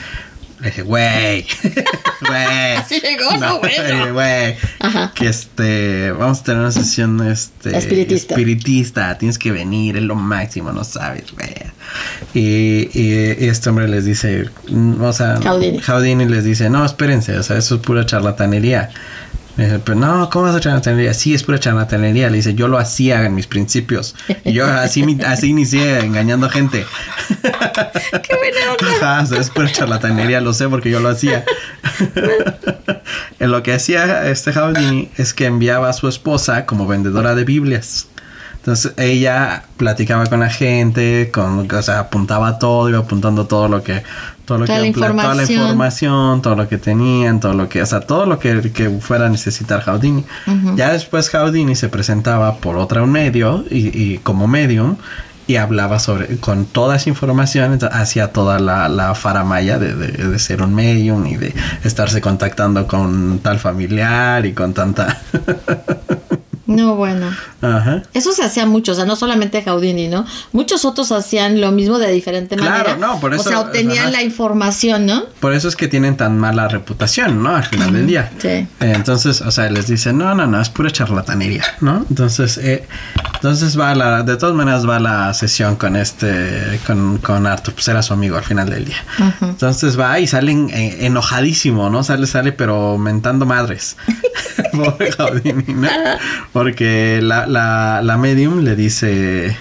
le dice, güey, güey. Así llegó, no, bueno. Güey, Ajá. que este, vamos a tener una sesión este, Espiritista. espiritista, tienes que venir, es lo máximo, no sabes, güey. Y, y- y este hombre les dice, mm, o sea, Houdini. Houdini les dice, no, espérense, o sea, eso es pura charlatanería. Le dice, Pero no, ¿cómo es charlatanería? Sí, es pura charlatanería. Le dice, yo lo hacía en mis principios. Y yo así, así inicié engañando gente. ¡Qué buena onda! Sea, es pura charlatanería, lo sé porque yo lo hacía. En lo que hacía este Houdini es que enviaba a su esposa como vendedora de Biblias. Entonces ella platicaba con la gente, con, o sea, apuntaba todo, iba apuntando todo lo que, todo lo Toda que, la toda la información. todo lo que tenían, todo lo que, o sea, todo lo que, que fuera a necesitar Houdini. Ujú. Ya después Houdini se presentaba por otro medio y, y como medium y hablaba sobre con toda esa información hacia toda la, la faramaya de, de- de ser un medium y de estarse contactando con tal familiar y con tanta No, bueno. ajá Eso se hacía mucho, o sea, no solamente Houdini, ¿no? Muchos otros hacían lo mismo de diferente Claro, manera. no, por eso- O sea, obtenían ajá. la información, ¿no? por eso es que tienen tan mala reputación no al final del día Sí. Eh, Entonces, o sea, les dice, no, no, no, es pura charlatanería, ¿no? Entonces, eh, entonces va la, de todas maneras va la sesión con este, con, con Arthur, pues era su amigo al final del día. Ujú. Entonces va y salen eh, enojadísimo, ¿no? Sale, sale, pero mentando madres. Pobre. Porque la, la, la medium le dice,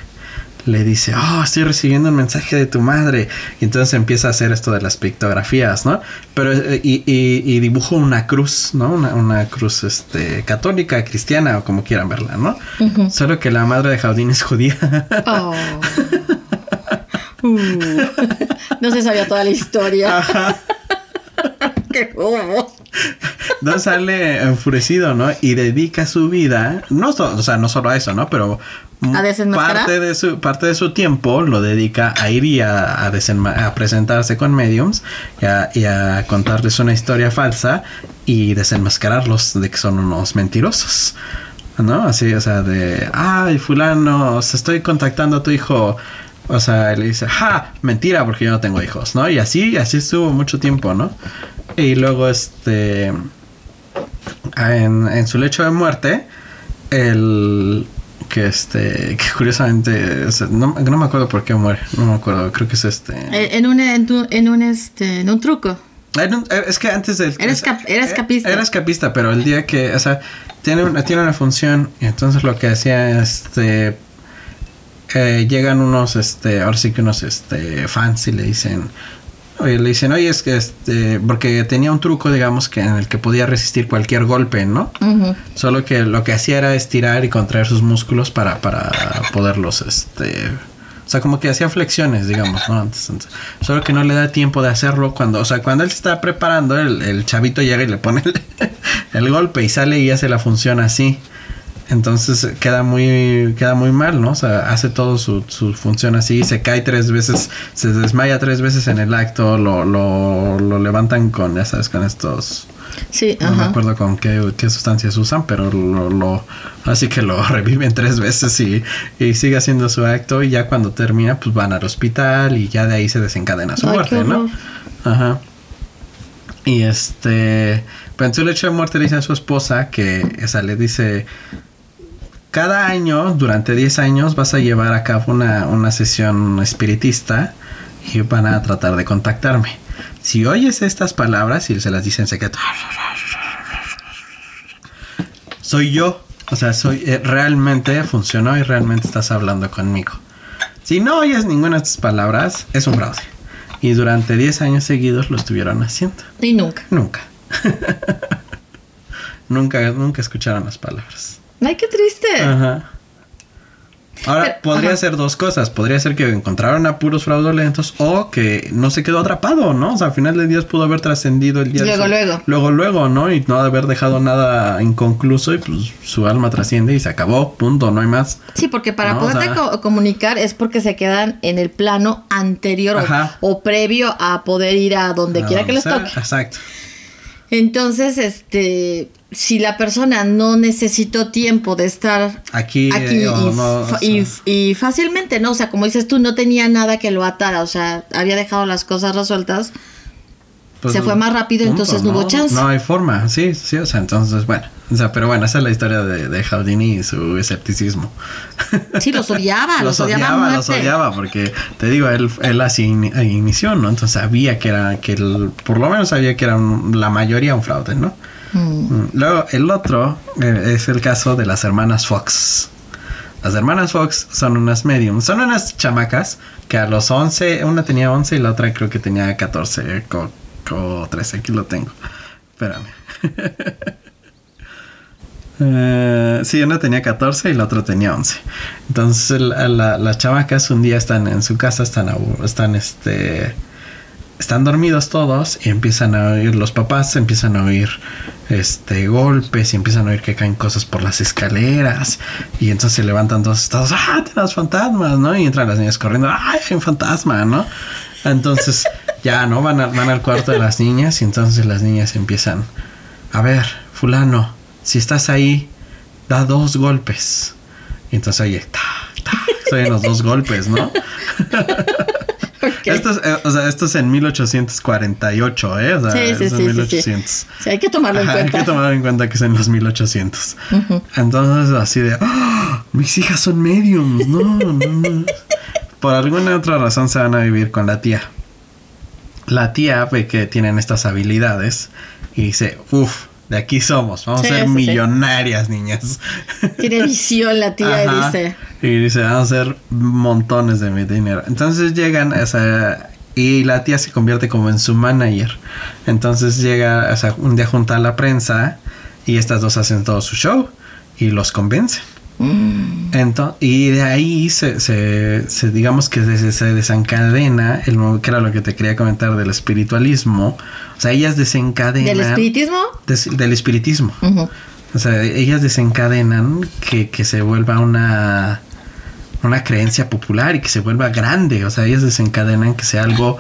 le dice, oh, estoy recibiendo un mensaje de tu madre. Y entonces empieza a hacer esto de las pictografías, ¿no? Pero, eh, y, y, y dibujo una cruz, ¿no? Una, una cruz, este, católica, cristiana, o como quieran verla, ¿no? Solo que la madre de Houdini es judía. Oh. Uh. No se sabía toda la historia. Bobos. No sale enfurecido, ¿no? Y dedica su vida, no, so- o sea, no solo a eso, ¿no? Pero ¿A parte de su parte de su tiempo lo dedica a ir y a, a presentarse con mediums y a, y a contarles una historia falsa y desenmascararlos de que son unos mentirosos. ¿No? Así, o sea, de, ay, fulano, o sea, estoy contactando a tu hijo. O sea, le dice, ja, mentira, porque yo no tengo hijos, ¿no? Y así, así estuvo mucho tiempo, ¿no? Y luego, este, en, en su lecho de muerte, el que este, que curiosamente, o sea, no, no me acuerdo por qué muere, no me acuerdo, creo que es este. Eh, En un, en, tu- en un, este, en un truco. Un- Es que antes del... Era escap- era escapista. Era escapista, pero el día que, o sea, tiene una, tiene una función y entonces lo que hacía, este, eh, llegan unos, este, ahora sí que unos, este, fans y le dicen, oye, le dicen, oye, es que, este, porque tenía un truco, digamos, que en el que podía resistir cualquier golpe, ¿no? Solo que lo que hacía era estirar y contraer sus músculos para, para poderlos, este... O sea, como que hacía flexiones, digamos, ¿no? Antes, antes. Solo que no le da tiempo de hacerlo cuando... O sea, cuando él se está preparando, el, el chavito llega y le pone el, el golpe y sale y hace la función así. Entonces queda muy queda muy mal, ¿no? O sea, hace todo su, su función así, se cae tres veces, se desmaya tres veces en el acto, lo, lo, lo levantan con, ya sabes, con estos Sí, No me acuerdo con qué, qué sustancias usan, pero lo, lo- así que lo reviven tres veces y, y sigue haciendo su acto y ya cuando termina pues van al hospital y ya de ahí se desencadena su Ay, muerte, ¿no? Ajá. Y este, pero en su lecho de muerte le dice a su esposa que, o sea, le dice, cada año, durante 10 años, vas a llevar a cabo una, una sesión espiritista y van a tratar de contactarme. Si oyes estas palabras y se las dice en secreto, soy yo. O sea, soy eh, realmente funcionó y realmente estás hablando conmigo. Si no oyes ninguna de estas palabras, es un fraude. Y durante 10 años seguidos lo estuvieron haciendo. Y nunca. Nunca. nunca, nunca escucharon las palabras. Ay, qué triste. Ajá. Ahora, Pero- podría ajá. ser dos cosas. Podría ser que encontraron a puros fraudulentos o que no se quedó atrapado, ¿no? O sea, al final de días pudo haber trascendido el día. de Luego, su- luego. Luego, luego, ¿no? Y no haber dejado nada inconcluso y pues su alma trasciende y se acabó, punto, no hay más. Sí, porque para No, o poderte sea- co- comunicar es porque se quedan en el plano anterior o, previo a poder ir a donde A quiera que les sea, toque. Exacto. Entonces, este, si la persona no necesitó tiempo de estar Aquí, eh, y, no, fa- o sea, y- y fácilmente, ¿no? O sea, como dices tú, no tenía nada que lo atara, o sea, había dejado las cosas resueltas. pues, se fue más rápido, entonces no hubo chance. No hay forma, sí, sí, o sea, entonces, bueno. O sea, pero bueno, esa es la historia de, de Houdini y su escepticismo. Sí, los odiaba, los, odiaba, odiaba, los muerte. odiaba, porque te digo, él, él así in- inició, ¿no? Entonces sabía que era, que por lo menos sabía que era un- la mayoría un fraude, ¿no? Mm. Luego, el otro eh, es el caso de las hermanas Fox. Las hermanas Fox son unas mediums, son unas chamacas que a los 11, una tenía 11 y la otra creo que tenía 14 co- o 13, aquí lo tengo. Espérame. Eh, sí, una tenía 14 y la otra tenía 11. Entonces la- la- las chamacas un día están en su casa, están, están este están dormidos todos y empiezan a oír los papás empiezan a oír este golpes y empiezan a oír que caen cosas por las escaleras. Y entonces se levantan todos estados ah tenemos fantasmas no y entran las niñas corriendo. Ay hay un fantasma no entonces ya no van, a- van al cuarto de las niñas y entonces las niñas empiezan a ver fulano si estás ahí da dos golpes y entonces oye ta, ta, se oyen los dos golpes no Ok. esto es, eh, o sea, esto es en 1848, ¿eh? O sea, Sí, sí, es sí, en sí, sí. 1800. Sí, hay que tomarlo en Ajá, hay cuenta. que tomar en cuenta que es en los 1800. Ujú. Entonces, así de, ¡Ah! mis hijas son mediums, no, no, no. Por alguna otra razón se van a vivir con la tía. La tía ve que tienen estas habilidades y dice, uff, de aquí somos, vamos Sí, a ser sí, sí. millonarias, niñas. Tiene visión la tía y Ajá. dice. Y dice, vamos a hacer montones de mi dinero. Entonces llegan, o sea, y la tía se convierte como en su manager. Entonces llega, o sea, un día junta a la prensa y estas dos hacen todo su show y los convencen. "Mm, Ento- y de ahí se, se, se- digamos que se, se desencadena, el, que era lo que te quería comentar del espiritualismo. O sea, ellas desencadenan... ¿Del espiritismo? des- del espiritismo. O sea, ellas desencadenan que, que se vuelva una, una creencia popular y que se vuelva grande. O sea, ellas desencadenan que sea algo,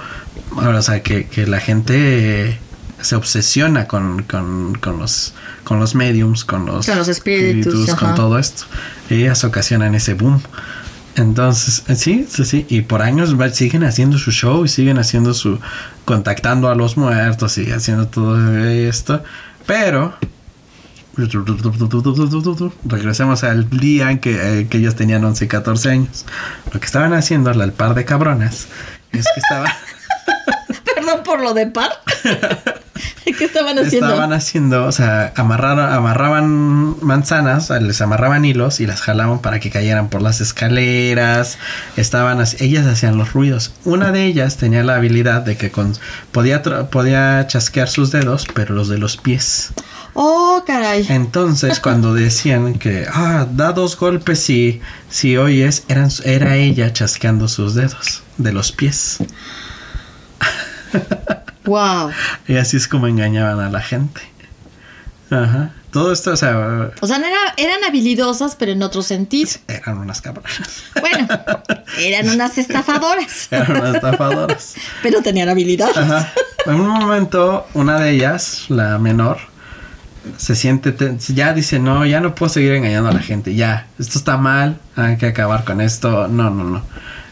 o sea, que, que la gente se obsesiona con, con, con los, con los mediums, con los, Con los espíritus, con todo esto. Ellas ocasionan ese boom. Entonces, eh, sí, sí, sí, y por años va- siguen haciendo su show y siguen haciendo su, contactando a los muertos y haciendo todo esto, pero regresemos al día en que, eh, que ellos tenían 11 y 14 años. Lo que estaban haciendo el par de cabronas es que estaban, Perdón por lo de par. ¿Qué estaban haciendo? estaban haciendo, o sea, amarraron, amarraban manzanas, sea, les amarraban hilos y las jalaban para que cayeran por las escaleras. Estaban, ellas hacían los ruidos. Una de ellas tenía la habilidad de que con, podía, tra- podía chasquear sus dedos, pero los de los pies. Oh, caray. Entonces, cuando decían que, ah, da dos golpes si, si oyes, eran, era ella chasqueando sus dedos de los pies. Wow. Y así es como engañaban a la gente. Ajá. Todo esto, o sea, O sea, era- eran habilidosas, pero en otro sentido. eran unas cabronas. Bueno, eran unas estafadoras, Eran unas estafadoras. pero tenían habilidad. Ajá. en un momento, una de ellas, la menor, se siente, te- ya dice, no, ya no puedo seguir engañando a la gente, ya, esto está mal, hay que acabar con esto, no, no, no.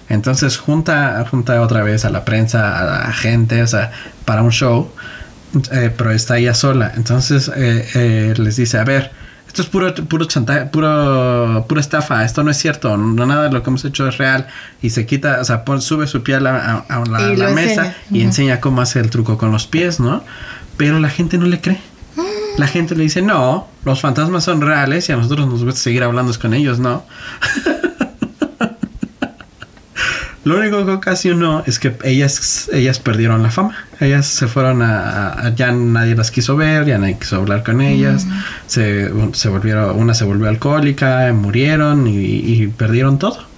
Entonces junta, junta otra vez a la prensa, a la gente, o sea, para un show, eh, pero está ella sola. Entonces eh, eh, les dice, a ver, esto es puro, puro chantaje, puro, pura estafa, esto no es cierto, no nada de lo que hemos hecho es real. Y se quita, o sea, pon- sube su pie a la, a- a la- mesa enseña. y enseña cómo hace el truco con los pies, ¿no? Pero la gente no le cree. La gente le dice, no, los fantasmas son reales y a nosotros nos gusta seguir hablando con ellos, ¿no? Lo único que ocasionó es que ellas, ellas perdieron la fama. Ellas se fueron a, a- Ya nadie las quiso ver, ya nadie quiso hablar con ellas. Se, se volvieron... Una se volvió alcohólica, murieron y, y perdieron todo.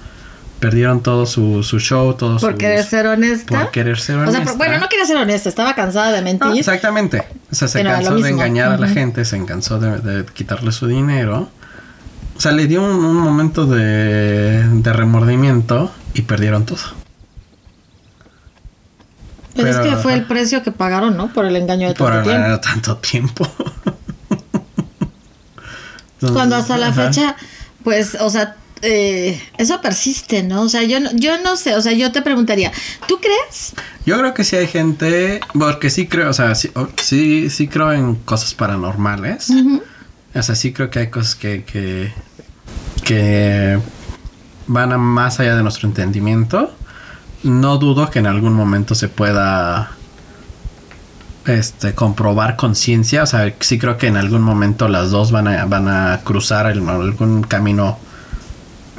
Perdieron todo su, su show, todo Por sus- querer ser honesta. Por querer ser O honesta. sea, por- bueno, no quería ser honesta, estaba cansada de mentir. No, exactamente. O sea, se Pero cansó de engañar a la gente, se cansó de, de quitarle su dinero. O sea, le dio un, un momento de, de remordimiento y perdieron todo. Pero, es que fue el precio que pagaron, ¿no? Por el engaño de Por tanto tiempo. haber tanto tiempo. Entonces, Cuando hasta la ajá. fecha, pues, o sea, eh, eso persiste, ¿no? O sea, yo, no- yo no sé, o sea, yo te preguntaría, ¿tú crees? Yo creo que sí hay gente, porque sí creo, o sea, sí, o- sí, sí creo en cosas paranormales. O sea, sí creo que hay cosas que, que, que van a más allá de nuestro entendimiento. No dudo que en algún momento se pueda este comprobar conciencia. O sea, sí creo que en algún momento las dos van a, van a cruzar el- algún camino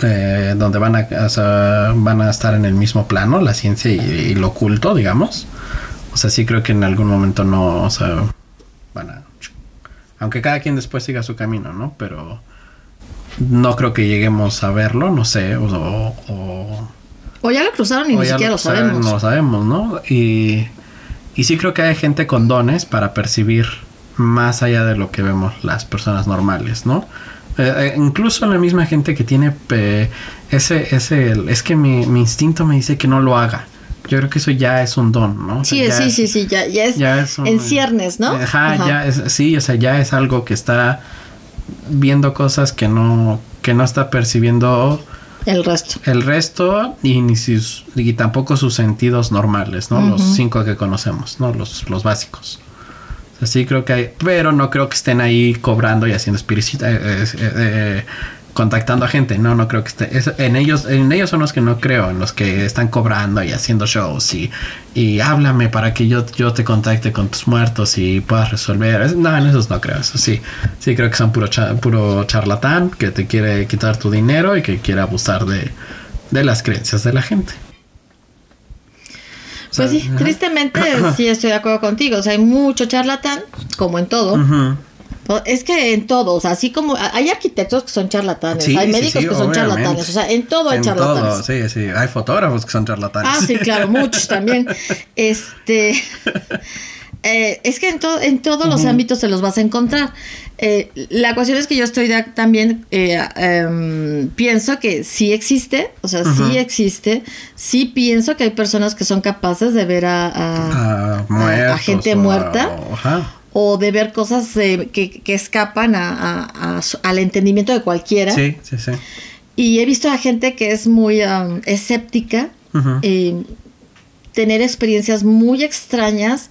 eh, donde van a, o sea, van a estar en el mismo plano, la ciencia y, y lo oculto, digamos. O sea, sí creo que en algún momento no, o sea, van a... Aunque cada quien después siga su camino, ¿no? Pero no creo que lleguemos a verlo, no sé, o... o- o- ya lo cruzaron y ni siquiera lo saben, sabemos. No lo sabemos, ¿no? Y, y sí creo que hay gente con dones para percibir más allá de lo que vemos las personas normales, ¿no? Eh, eh, incluso la misma gente que tiene eh, ese, ese, es que mi, mi instinto me dice que no lo haga. Yo creo que eso ya es un don, ¿no? O sea, Sí, sí, es- sí, sí, ya, ya es, ya es un- en ciernes, ¿no? Ajá, Ajá. ya es, sí, o sea, ya es algo que está viendo cosas que no, que no está percibiendo El resto. el resto y ni sus, y tampoco sus sentidos normales, ¿no? Los cinco que conocemos, ¿no? Los, los básicos. Sí creo que hay, pero no creo que estén ahí cobrando y haciendo espiricita, eh, eh, eh, contactando a gente. No, no creo que esté. es- en ellos, en ellos son los que no creo, en los que están cobrando y haciendo shows y, y háblame para que yo, yo te contacte con tus muertos y puedas resolver. Es- no, en esos no creo. Eso sí, sí creo que son puro, puro charlatán que te quiere quitar tu dinero y que quiere abusar de, de las creencias de la gente. Pues sí, tristemente sí estoy de acuerdo contigo. O sea, hay mucho charlatán, como en todo. O- Es que en todo, o sea, así como hay arquitectos que son charlatanes, Sí, hay sí, médicos sí, que son obviamente. charlatanes, o sea, en todo hay En charlatanes. todo, sí, sí. Hay fotógrafos que son charlatanes. Ah, sí, claro, muchos también. Este, eh, es que en, to- en todos los ámbitos se los vas a encontrar. Eh, la cuestión es que yo estoy también, eh, em, pienso que sí existe, o sea, sí existe, sí pienso que hay personas que son capaces de ver a, a- a, muertos, gente muerta. o- de ver cosas eh, que, que escapan al entendimiento de cualquiera. Sí, sí, sí. Y he visto a gente que es muy um, escéptica, tener experiencias muy extrañas.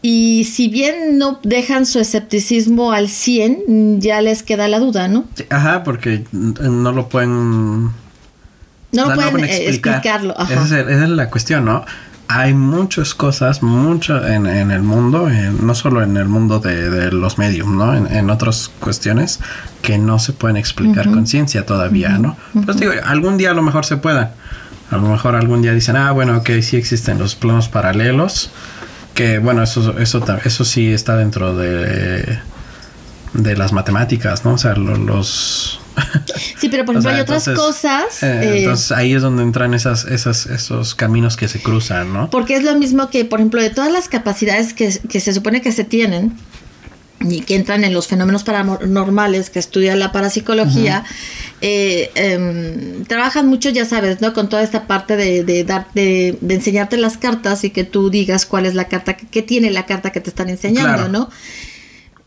Y si bien no dejan su escepticismo al 100, ya les queda la duda, ¿no? Sí, Ajá, porque no lo pueden No lo o sea, pueden eh, explicarlo. Ajá. Esa es, esa es la cuestión, ¿no? Hay muchas cosas, mucho en, en el mundo, en- no solo en el mundo de, de los medios, ¿no? En, en otras cuestiones que no se pueden explicar Ujú. con ciencia todavía, ¿no? Pues digo, algún día a lo mejor se pueda. A lo mejor algún día dicen, ah, bueno, ok, sí existen los planos paralelos. Que bueno, eso, eso, eso sí está dentro de, de las matemáticas, ¿no? O sea, lo- los... Sí, pero por ejemplo sea, hay otras entonces, cosas. eh, eh, entonces ahí es donde entran esas, esas, esos caminos que se cruzan, ¿no? porque es lo mismo que, por ejemplo, de todas las capacidades que, que se supone que se tienen, y que entran en los fenómenos paranormales que estudia la parapsicología, eh, em, trabajan mucho, ya sabes, ¿no? Con toda esta parte de, de, de, enseñarte las cartas y que tú digas cuál es la carta, qué tiene la carta que te están enseñando, ¿no?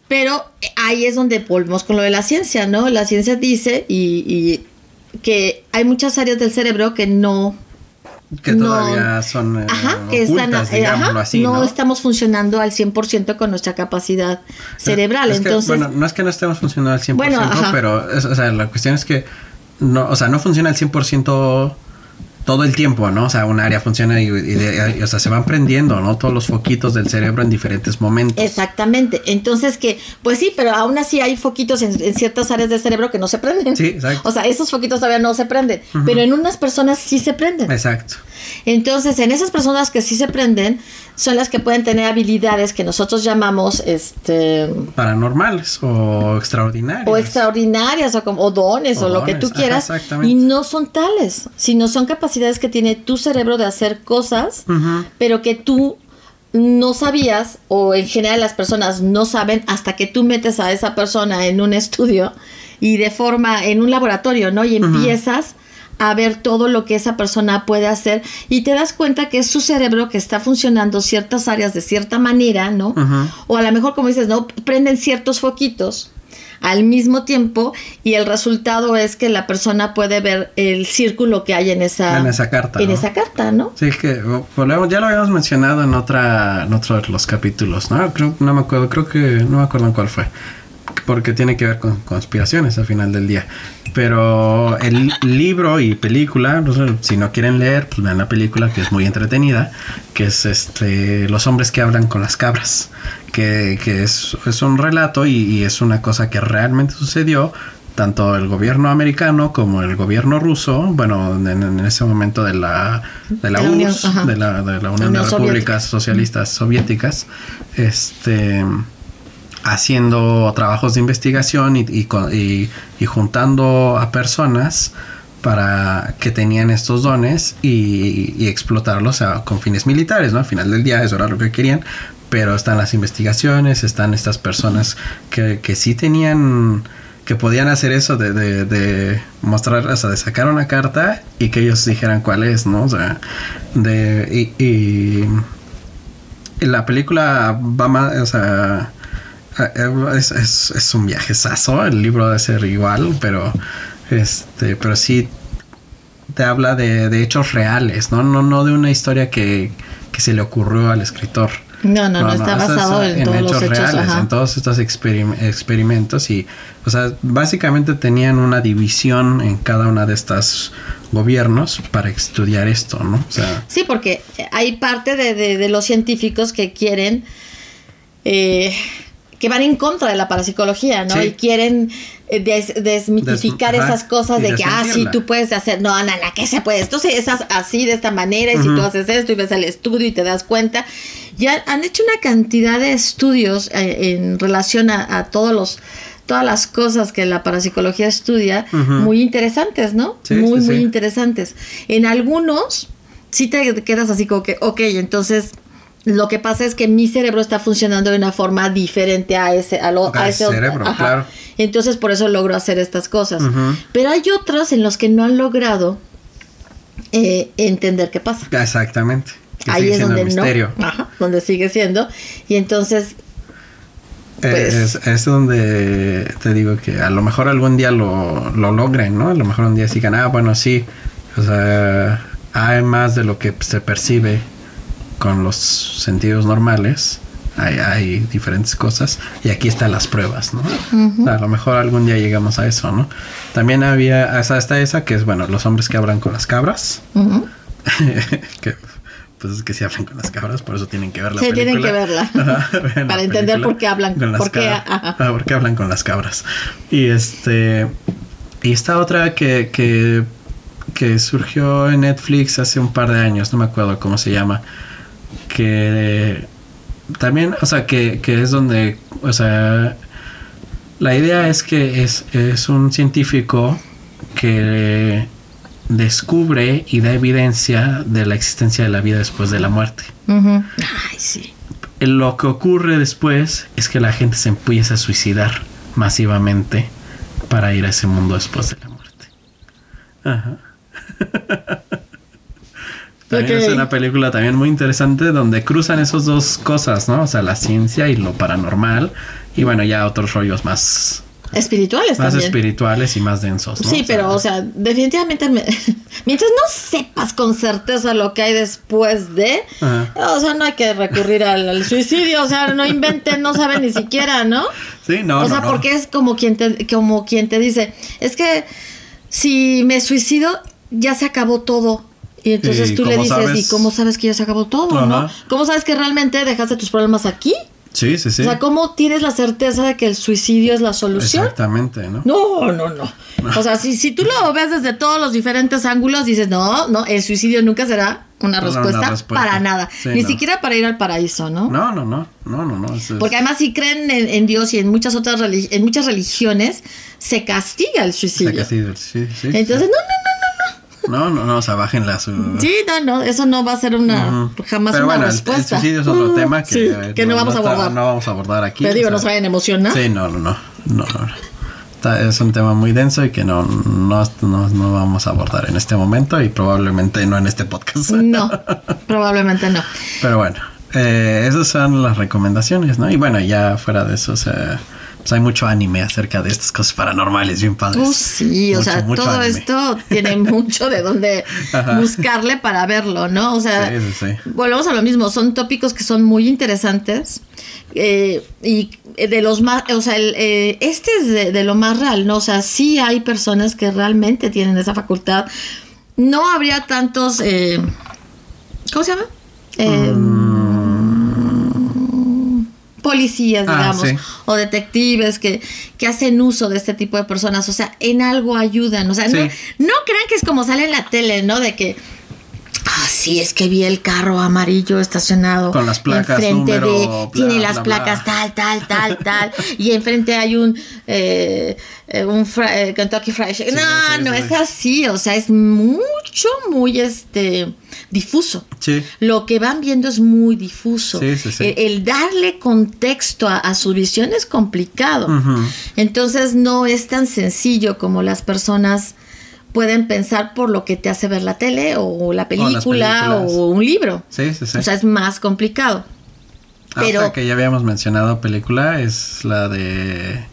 Pero ahí es donde volvemos con lo de la ciencia, ¿no? La ciencia dice y que hay muchas áreas del cerebro que no que todavía son eh, que eh, así, ¿no? estamos funcionando al 100% con nuestra capacidad cerebral. Entonces, bueno, no es que no estemos funcionando al 100%, pero o sea, la cuestión es que no, o sea, no funciona al 100% todo el tiempo, ¿no? O sea, un área funciona y, o sea, se van prendiendo, ¿no? Todos los foquitos del cerebro en diferentes momentos. Exactamente. Entonces que, pues sí, pero aún así hay foquitos en, ciertas áreas del cerebro que no se prenden. Sí, exacto. O sea, esos foquitos todavía no se prenden, pero en unas personas sí se prenden. Exacto. Entonces, en esas personas que sí se prenden, son las que pueden tener habilidades que nosotros llamamos este paranormales o extraordinarias o extraordinarias o, como, dones o, lo que tú quieras y no son tales sino son capacidades que tiene tu cerebro de hacer cosas pero que tú no sabías o en general las personas no saben hasta que tú metes a esa persona en un estudio y de forma en un laboratorio no y empiezas a ver todo lo que esa persona puede hacer y te das cuenta que es su cerebro que está funcionando ciertas áreas de cierta manera, ¿no? O a lo mejor, como dices, ¿no? Prenden ciertos foquitos al mismo tiempo y el resultado es que la persona puede ver el círculo que hay en esa, en esa carta. En esa carta, ¿no? Sí, que ya lo habíamos mencionado en otra en otro de los capítulos, ¿no? Creo, no me acuerdo, creo que no me acuerdo en cuál fue porque tiene que ver con conspiraciones al final del día. Pero el libro y película, si no quieren leer, pues vean la película que es muy entretenida, que es este Los hombres que hablan con las cabras, que, es, es, un relato y, es una cosa que realmente sucedió. Tanto el gobierno americano como el gobierno ruso, bueno, en, ese momento de la, de la, URSS, de la, de la Unión, de Repúblicas Socialistas Soviéticas, este haciendo trabajos de investigación y, y, juntando a personas para que tenían estos dones y, explotarlos con fines militares, ¿no? Al final del día eso era lo que querían, pero están las investigaciones, están estas personas que, que sí tenían, que podían hacer eso de, de, mostrar, o sea, de sacar una carta y que ellos dijeran cuál es, ¿no? O sea, de, y, y la película va más, o sea, eh, es, es, es un viajezazo, el libro debe ser igual, pero este, pero sí te habla de, de hechos reales, ¿no? No, no de una historia que, que se le ocurrió al escritor. No, no, no, está basado en, todos hechos los hechos reales, en todos estos experimentos y, o sea, básicamente tenían una división en cada una de estos gobiernos para estudiar esto, ¿no? O sea, sí, porque hay parte de, de, de los científicos que quieren eh, que van en contra de la parapsicología, ¿no? Y quieren eh, desmitificar esas cosas de que, ah, sí, tú puedes hacer, no, no, no, ¿qué se puede? Entonces es así, de esta manera, y si tú haces esto y ves el estudio y te das cuenta, ya han hecho una cantidad de estudios eh, en relación a, todos los todas las cosas que la parapsicología estudia, muy interesantes, ¿no? muy, muy interesantes. En algunos, sí te quedas así como que, ok, entonces lo que pasa es que mi cerebro está funcionando de una forma diferente a ese, a, lo, a ese cerebro, claro. Entonces por eso logro hacer estas cosas. Pero hay otros en los que no han logrado eh, entender qué pasa. Exactamente. Ahí es donde no, ajá, donde sigue siendo. Y entonces pues, es, es, donde te digo que a lo mejor algún día lo, lo logren, ¿no? A lo mejor un día sigan, ah, bueno, sí, o sea, hay más de lo que se percibe con los sentidos normales. Hay, diferentes cosas y aquí están las pruebas, ¿no? A lo mejor algún día llegamos a eso, ¿no? También había, hasta esa que es, bueno, los hombres que hablan con las cabras. que, pues es que sí hablan con las cabras, por eso tienen que verla. Sí, tienen que verla. para entender por qué hablan. Con las por, qué, ah, por qué hablan con las cabras. Y este. Y esta otra que, que, que surgió en Netflix hace un par de años, no me acuerdo cómo se llama que también, o sea, que, que, es donde, o sea, la idea es que es, es un científico que descubre y da evidencia de la existencia de la vida después de la muerte. Ay, sí. lo que ocurre después es que la gente se empieza a suicidar masivamente para ir a ese mundo después de la muerte. Ajá. También es una película también muy interesante donde cruzan esas dos cosas, ¿no? O sea, la ciencia y lo paranormal. Y bueno, ya otros rollos más espirituales más espirituales y más densos ¿no? sí pero o sea definitivamente mientras no sepas con certeza lo que hay después de o sea no hay que recurrir al, suicidio o sea no inventen no saben ni siquiera no sí no o sea porque es como quien te como quien te dice es que si me suicido ya se acabó todo y entonces tú le dices, ¿y cómo sabes que ya se acabó todo? ¿no? ¿Cómo sabes que realmente dejaste tus problemas aquí? Sí, sí, sí. O sea, ¿cómo tienes la certeza de que el suicidio es la solución? Exactamente, ¿no? No, no, no. O sea, si, si tú lo ves desde todos los diferentes ángulos, dices, no, no, el suicidio nunca será una, respuesta, para nada. Ni siquiera para ir al paraíso, ¿no? No, no, no, no, no, no. Porque además si creen en, Dios y en muchas otras en muchas religiones, se castiga el suicidio. Se castiga el suicidio, sí. Entonces, no, no, no, no, no, no, o sea, bájenla su... Sí, no, no, eso no va a ser una, jamás Pero una bueno, respuesta. El, suicidio es otro tema que, sí, que no, vamos a abordar. no vamos a abordar aquí. Pero digo, sea, nos vayan a emocionar. Sí, no, no, no, no, no. es un tema muy denso y que no, no, no, vamos a abordar en este momento y probablemente no en este podcast. No, probablemente no. Pero bueno, eh, esas son las recomendaciones, ¿no? Y bueno, ya fuera de eso, o sea pues hay mucho anime acerca de estas cosas paranormales bien padres. Uh, sí, o sea, todo esto tiene mucho de donde buscarle para verlo, ¿no? O sea, volvemos a lo mismo, son tópicos que son muy interesantes eh, y de los más, o sea, eh, este es de, lo más real, ¿no? O sea, sí hay personas que realmente tienen esa facultad. No habría tantos, eh, ¿cómo se llama? Mm policías, ah, digamos, o detectives que, que hacen uso de este tipo de personas, o sea, en algo ayudan, o sea, no, no crean que es como sale en la tele, ¿no? De que Ah, sí, es que vi el carro amarillo estacionado. Con las placas, enfrente de. tiene las placas tal, tal, tal, tal. y enfrente hay un. Eh, eh un eh, Kentucky Fried Chicken. no, no es así. O sea, es mucho, muy este difuso. Sí. Lo que van viendo es muy difuso. El, darle contexto a, su visión es complicado. Entonces no es tan sencillo como las personas pueden pensar por lo que te hace ver la tele o la película o, un libro. Sí, sí, sí. O sea, es más complicado. Ah, Pero que ya habíamos mencionado película es la de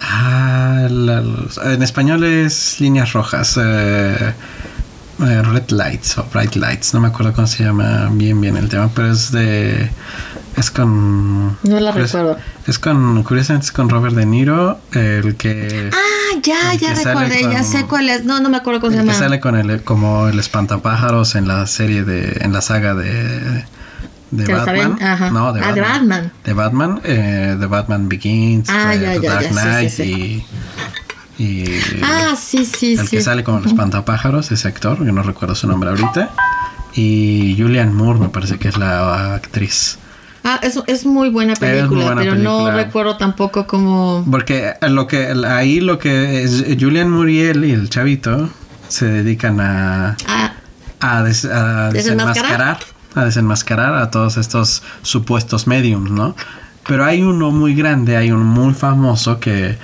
ah, en español es líneas rojas. Eh, eh, red lights o bright lights, no me acuerdo cómo se llama bien bien el tema, pero es de es con. No la recuerdo. Es con. Curiosamente es con Robert De Niro, el que. Ah, ya, ya recordé, ya sé cuál es. No, no me acuerdo cómo se llama. Que sale con el, como el espantapájaros en la serie de. En la saga de. De Batman. Ajá. No, de, ah, Batman. de Batman. Eh, de Batman Begins. Ah, ya, ya, Dark ya, Knight sí, sí, y. Y ah, sí, sí, el que sale con el espantapájaros, ese actor, que no recuerdo su nombre ahorita. Y Julian Moore, me parece que es la actriz. Ah, es, es muy buena película, pero no recuerdo tampoco cómo... Porque lo que ahí lo que es Julian Muriel y el chavito se dedican a, ah. a, desenmascarar, a desenmascarar a todos estos supuestos mediums, ¿no? Pero hay uno muy grande, hay uno muy famoso que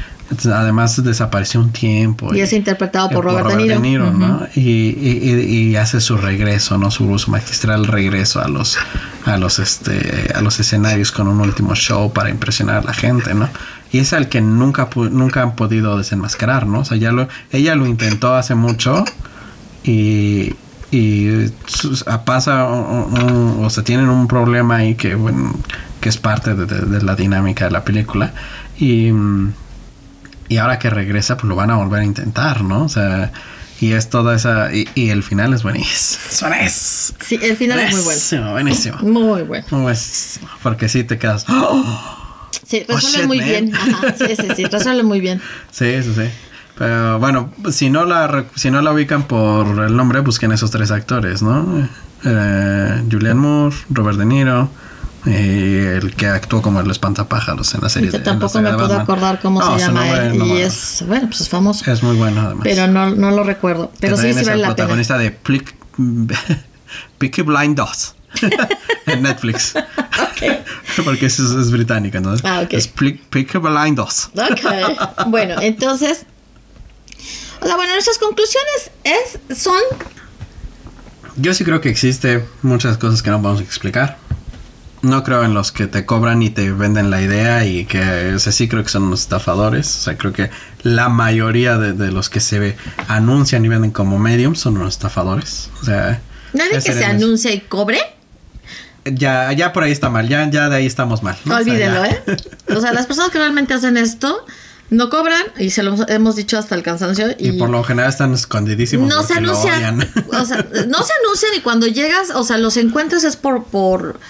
además desapareció un tiempo. Y, es interpretado por, Robert, De Niro. ¿no? Y, y, hace su regreso, ¿no? Su, su, magistral regreso a los, a los, este, a los escenarios con un último show para impresionar a la gente, ¿no? Y es al que nunca, nunca han podido desenmascarar, ¿no? O sea, ya lo, ella lo intentó hace mucho y, y pasa o sea tienen un problema ahí que bueno que es parte de, de la dinámica de la película y y ahora que regresa, pues lo van a volver a intentar, ¿no? O sea, y es toda esa. Y, el final es buenísimo. Es sí, el final es muy bueno. Buenísimo. Muy bueno. Muy buenísimo. Porque sí te quedas. Sí, oh, resuelve muy bien. Ajá, sí, sí, sí, resuelve muy bien. Sí, sí, sí. Pero bueno, si no la si no la ubican por el nombre, busquen esos tres actores, ¿no? Eh, Julian Moore, Robert De Niro eh, el que actuó como el espantapájaros en la serie. Yo tampoco me puedo acordar cómo se llama él. y es, bueno, pues es famoso. Es muy bueno además. Pero no, no lo recuerdo. Pero sí, sí es vale el protagonista de Peaky Blind 2 en Netflix. Porque es, es británica, ¿no? Ah, ok. Es Peaky Peaky Blinders. Ok. Bueno, entonces. O sea, bueno, nuestras conclusiones es, son. Yo sí creo que existe muchas cosas que no podemos explicar. No creo en los que te cobran y te venden la idea y que, o sea, sí creo que son unos estafadores. O sea, creo que la mayoría de, de los que se ve, anuncian y venden como medium son unos estafadores. O sea, Nadie que se anuncia y cobre. Ya, ya por ahí está mal, ya, ya de ahí estamos mal. ¿no? O sea, Olvídenlo. ¿eh? O sea, las personas que realmente hacen esto no cobran y se lo hemos dicho hasta el cansancio. Y, Y por lo general están escondidísimos no se anuncian. O sea, no se anuncian y cuando llegas, o sea, los encuentras es por, por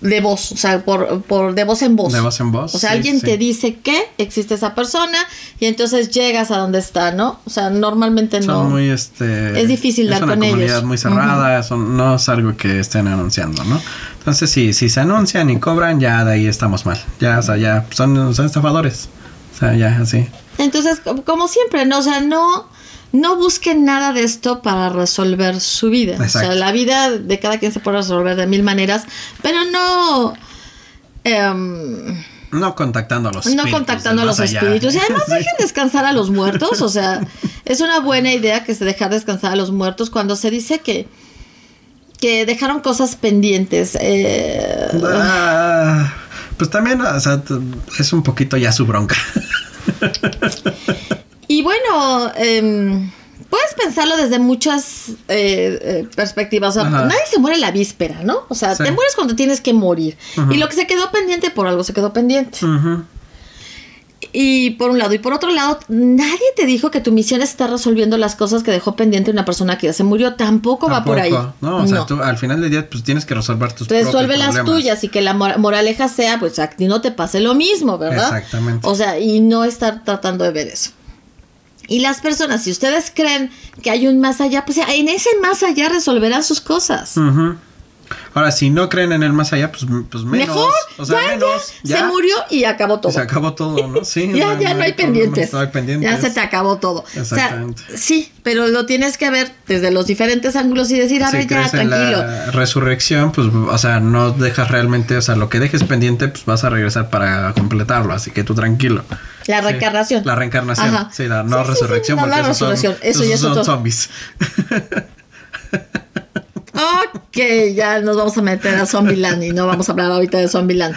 de voz, o sea, por, por de voz en voz. De voz en voz, O sea, sí, alguien sí. te dice que existe esa persona y entonces llegas a donde está, ¿no? O sea, normalmente no. Son muy este Es difícil dar una con comunidad ellos. muy cerrada, son, no es algo que estén anunciando, ¿no? Entonces si, si se anuncian y cobran, ya de ahí estamos mal. Ya, o sea, ya son, son estafadores. O sea, ya así. Entonces, co- como siempre, ¿no? O sea, no, no busquen nada de esto para resolver su vida. O sea, la vida de cada quien se puede resolver de mil maneras, pero no. em, No contactando a los no espíritus contactando a los allá. espíritus. Y además dejen descansar a los muertos. O sea, es una buena idea que se dejar descansar a los muertos cuando se dice que, que dejaron cosas pendientes. Eh, Ah, pues también, o sea, es un poquito ya su bronca. Y bueno, em, puedes pensarlo desde muchas eh, eh, perspectivas. O sea, Ajá. nadie se muere la víspera, ¿no? O sea, Sí. te mueres cuando tienes que morir. Y lo que se quedó pendiente por algo se quedó pendiente. Y por un lado. Y por otro lado, nadie te dijo que tu misión está resolviendo las cosas que dejó pendiente una persona que ya se murió. Tampoco, va por ahí. No, o sea, tú al final del día pues tienes que resolver tus Resuelve las tuyas y que la mor- moraleja sea, pues a ti no te pase lo mismo, ¿verdad? Exactamente. O sea, y no estar tratando de ver eso. Y las personas, si ustedes creen que hay un más allá, pues en ese más allá resolverán sus cosas. Ujú. Ahora, si no creen en el más allá, pues, pues menos. Mejor, o sea, ya, menos. ya, se murió y acabó todo. Se acabó todo, ¿no? Sí. ya, ya no hay pendientes. No hay pendientes. Ya se te acabó todo. O sea, Exactamente. sí, pero lo tienes que ver desde los diferentes ángulos y decir, a Si ver, ya, tranquilo. la resurrección, pues, o sea, no dejas realmente, o sea, lo que dejes pendiente, pues vas a regresar para completarlo, así que tú tranquilo. La Sí. reencarnación. La reencarnación, Ajá. sí, la no Sí, resurrección, no, la son- resurrección, eso ya son zombies. Ok, ya nos vamos a meter a Zombieland y no vamos a hablar ahorita de Zombieland.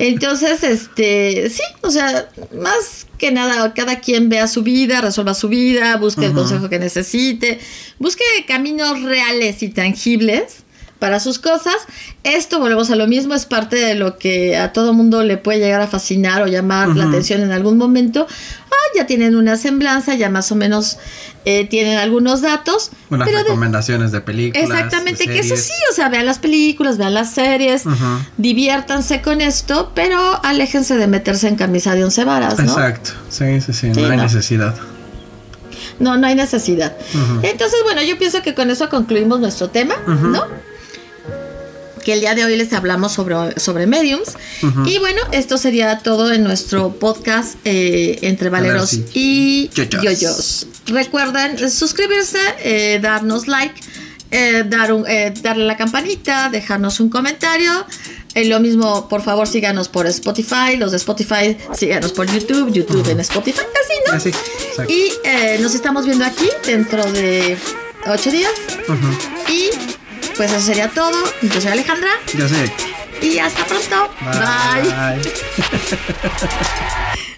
Entonces, este, sí, o sea, más que nada, cada quien vea su vida, resuelva su vida, busque el consejo que necesite, busque caminos reales y tangibles para sus cosas. Esto, volvemos a lo mismo, es parte de lo que a todo mundo le puede llegar a fascinar o llamar la atención en algún momento. Ah, ya tienen una semblanza, ya más o menos eh, tienen algunos datos. Unas pero recomendaciones de películas. Exactamente, de que eso sí, o sea, vean las películas, vean las series, diviértanse con esto, pero aléjense de meterse en camisa de once varas, ¿no? Exacto, sí, sí, sí, Sí, no hay no. necesidad. No, no hay necesidad. Entonces, bueno, yo pienso que con eso concluimos nuestro tema. ¿no? Que el día de hoy les hablamos sobre, sobre mediums. Y bueno, esto sería todo en nuestro podcast eh, entre Valeros y Yoyos. Yoyos. Recuerden eh, suscribirse, eh, darnos like, eh, dar un, darle la campanita, dejarnos un comentario. Lo mismo, por favor, síganos por Spotify. Los de Spotify, síganos por YouTube. YouTube en Spotify, así, ¿no? Así, exacto. Y nos estamos viendo aquí dentro de ocho días. Y pues eso sería todo. Yo soy Alejandra. Ya sé. Y hasta pronto. Bye. Bye.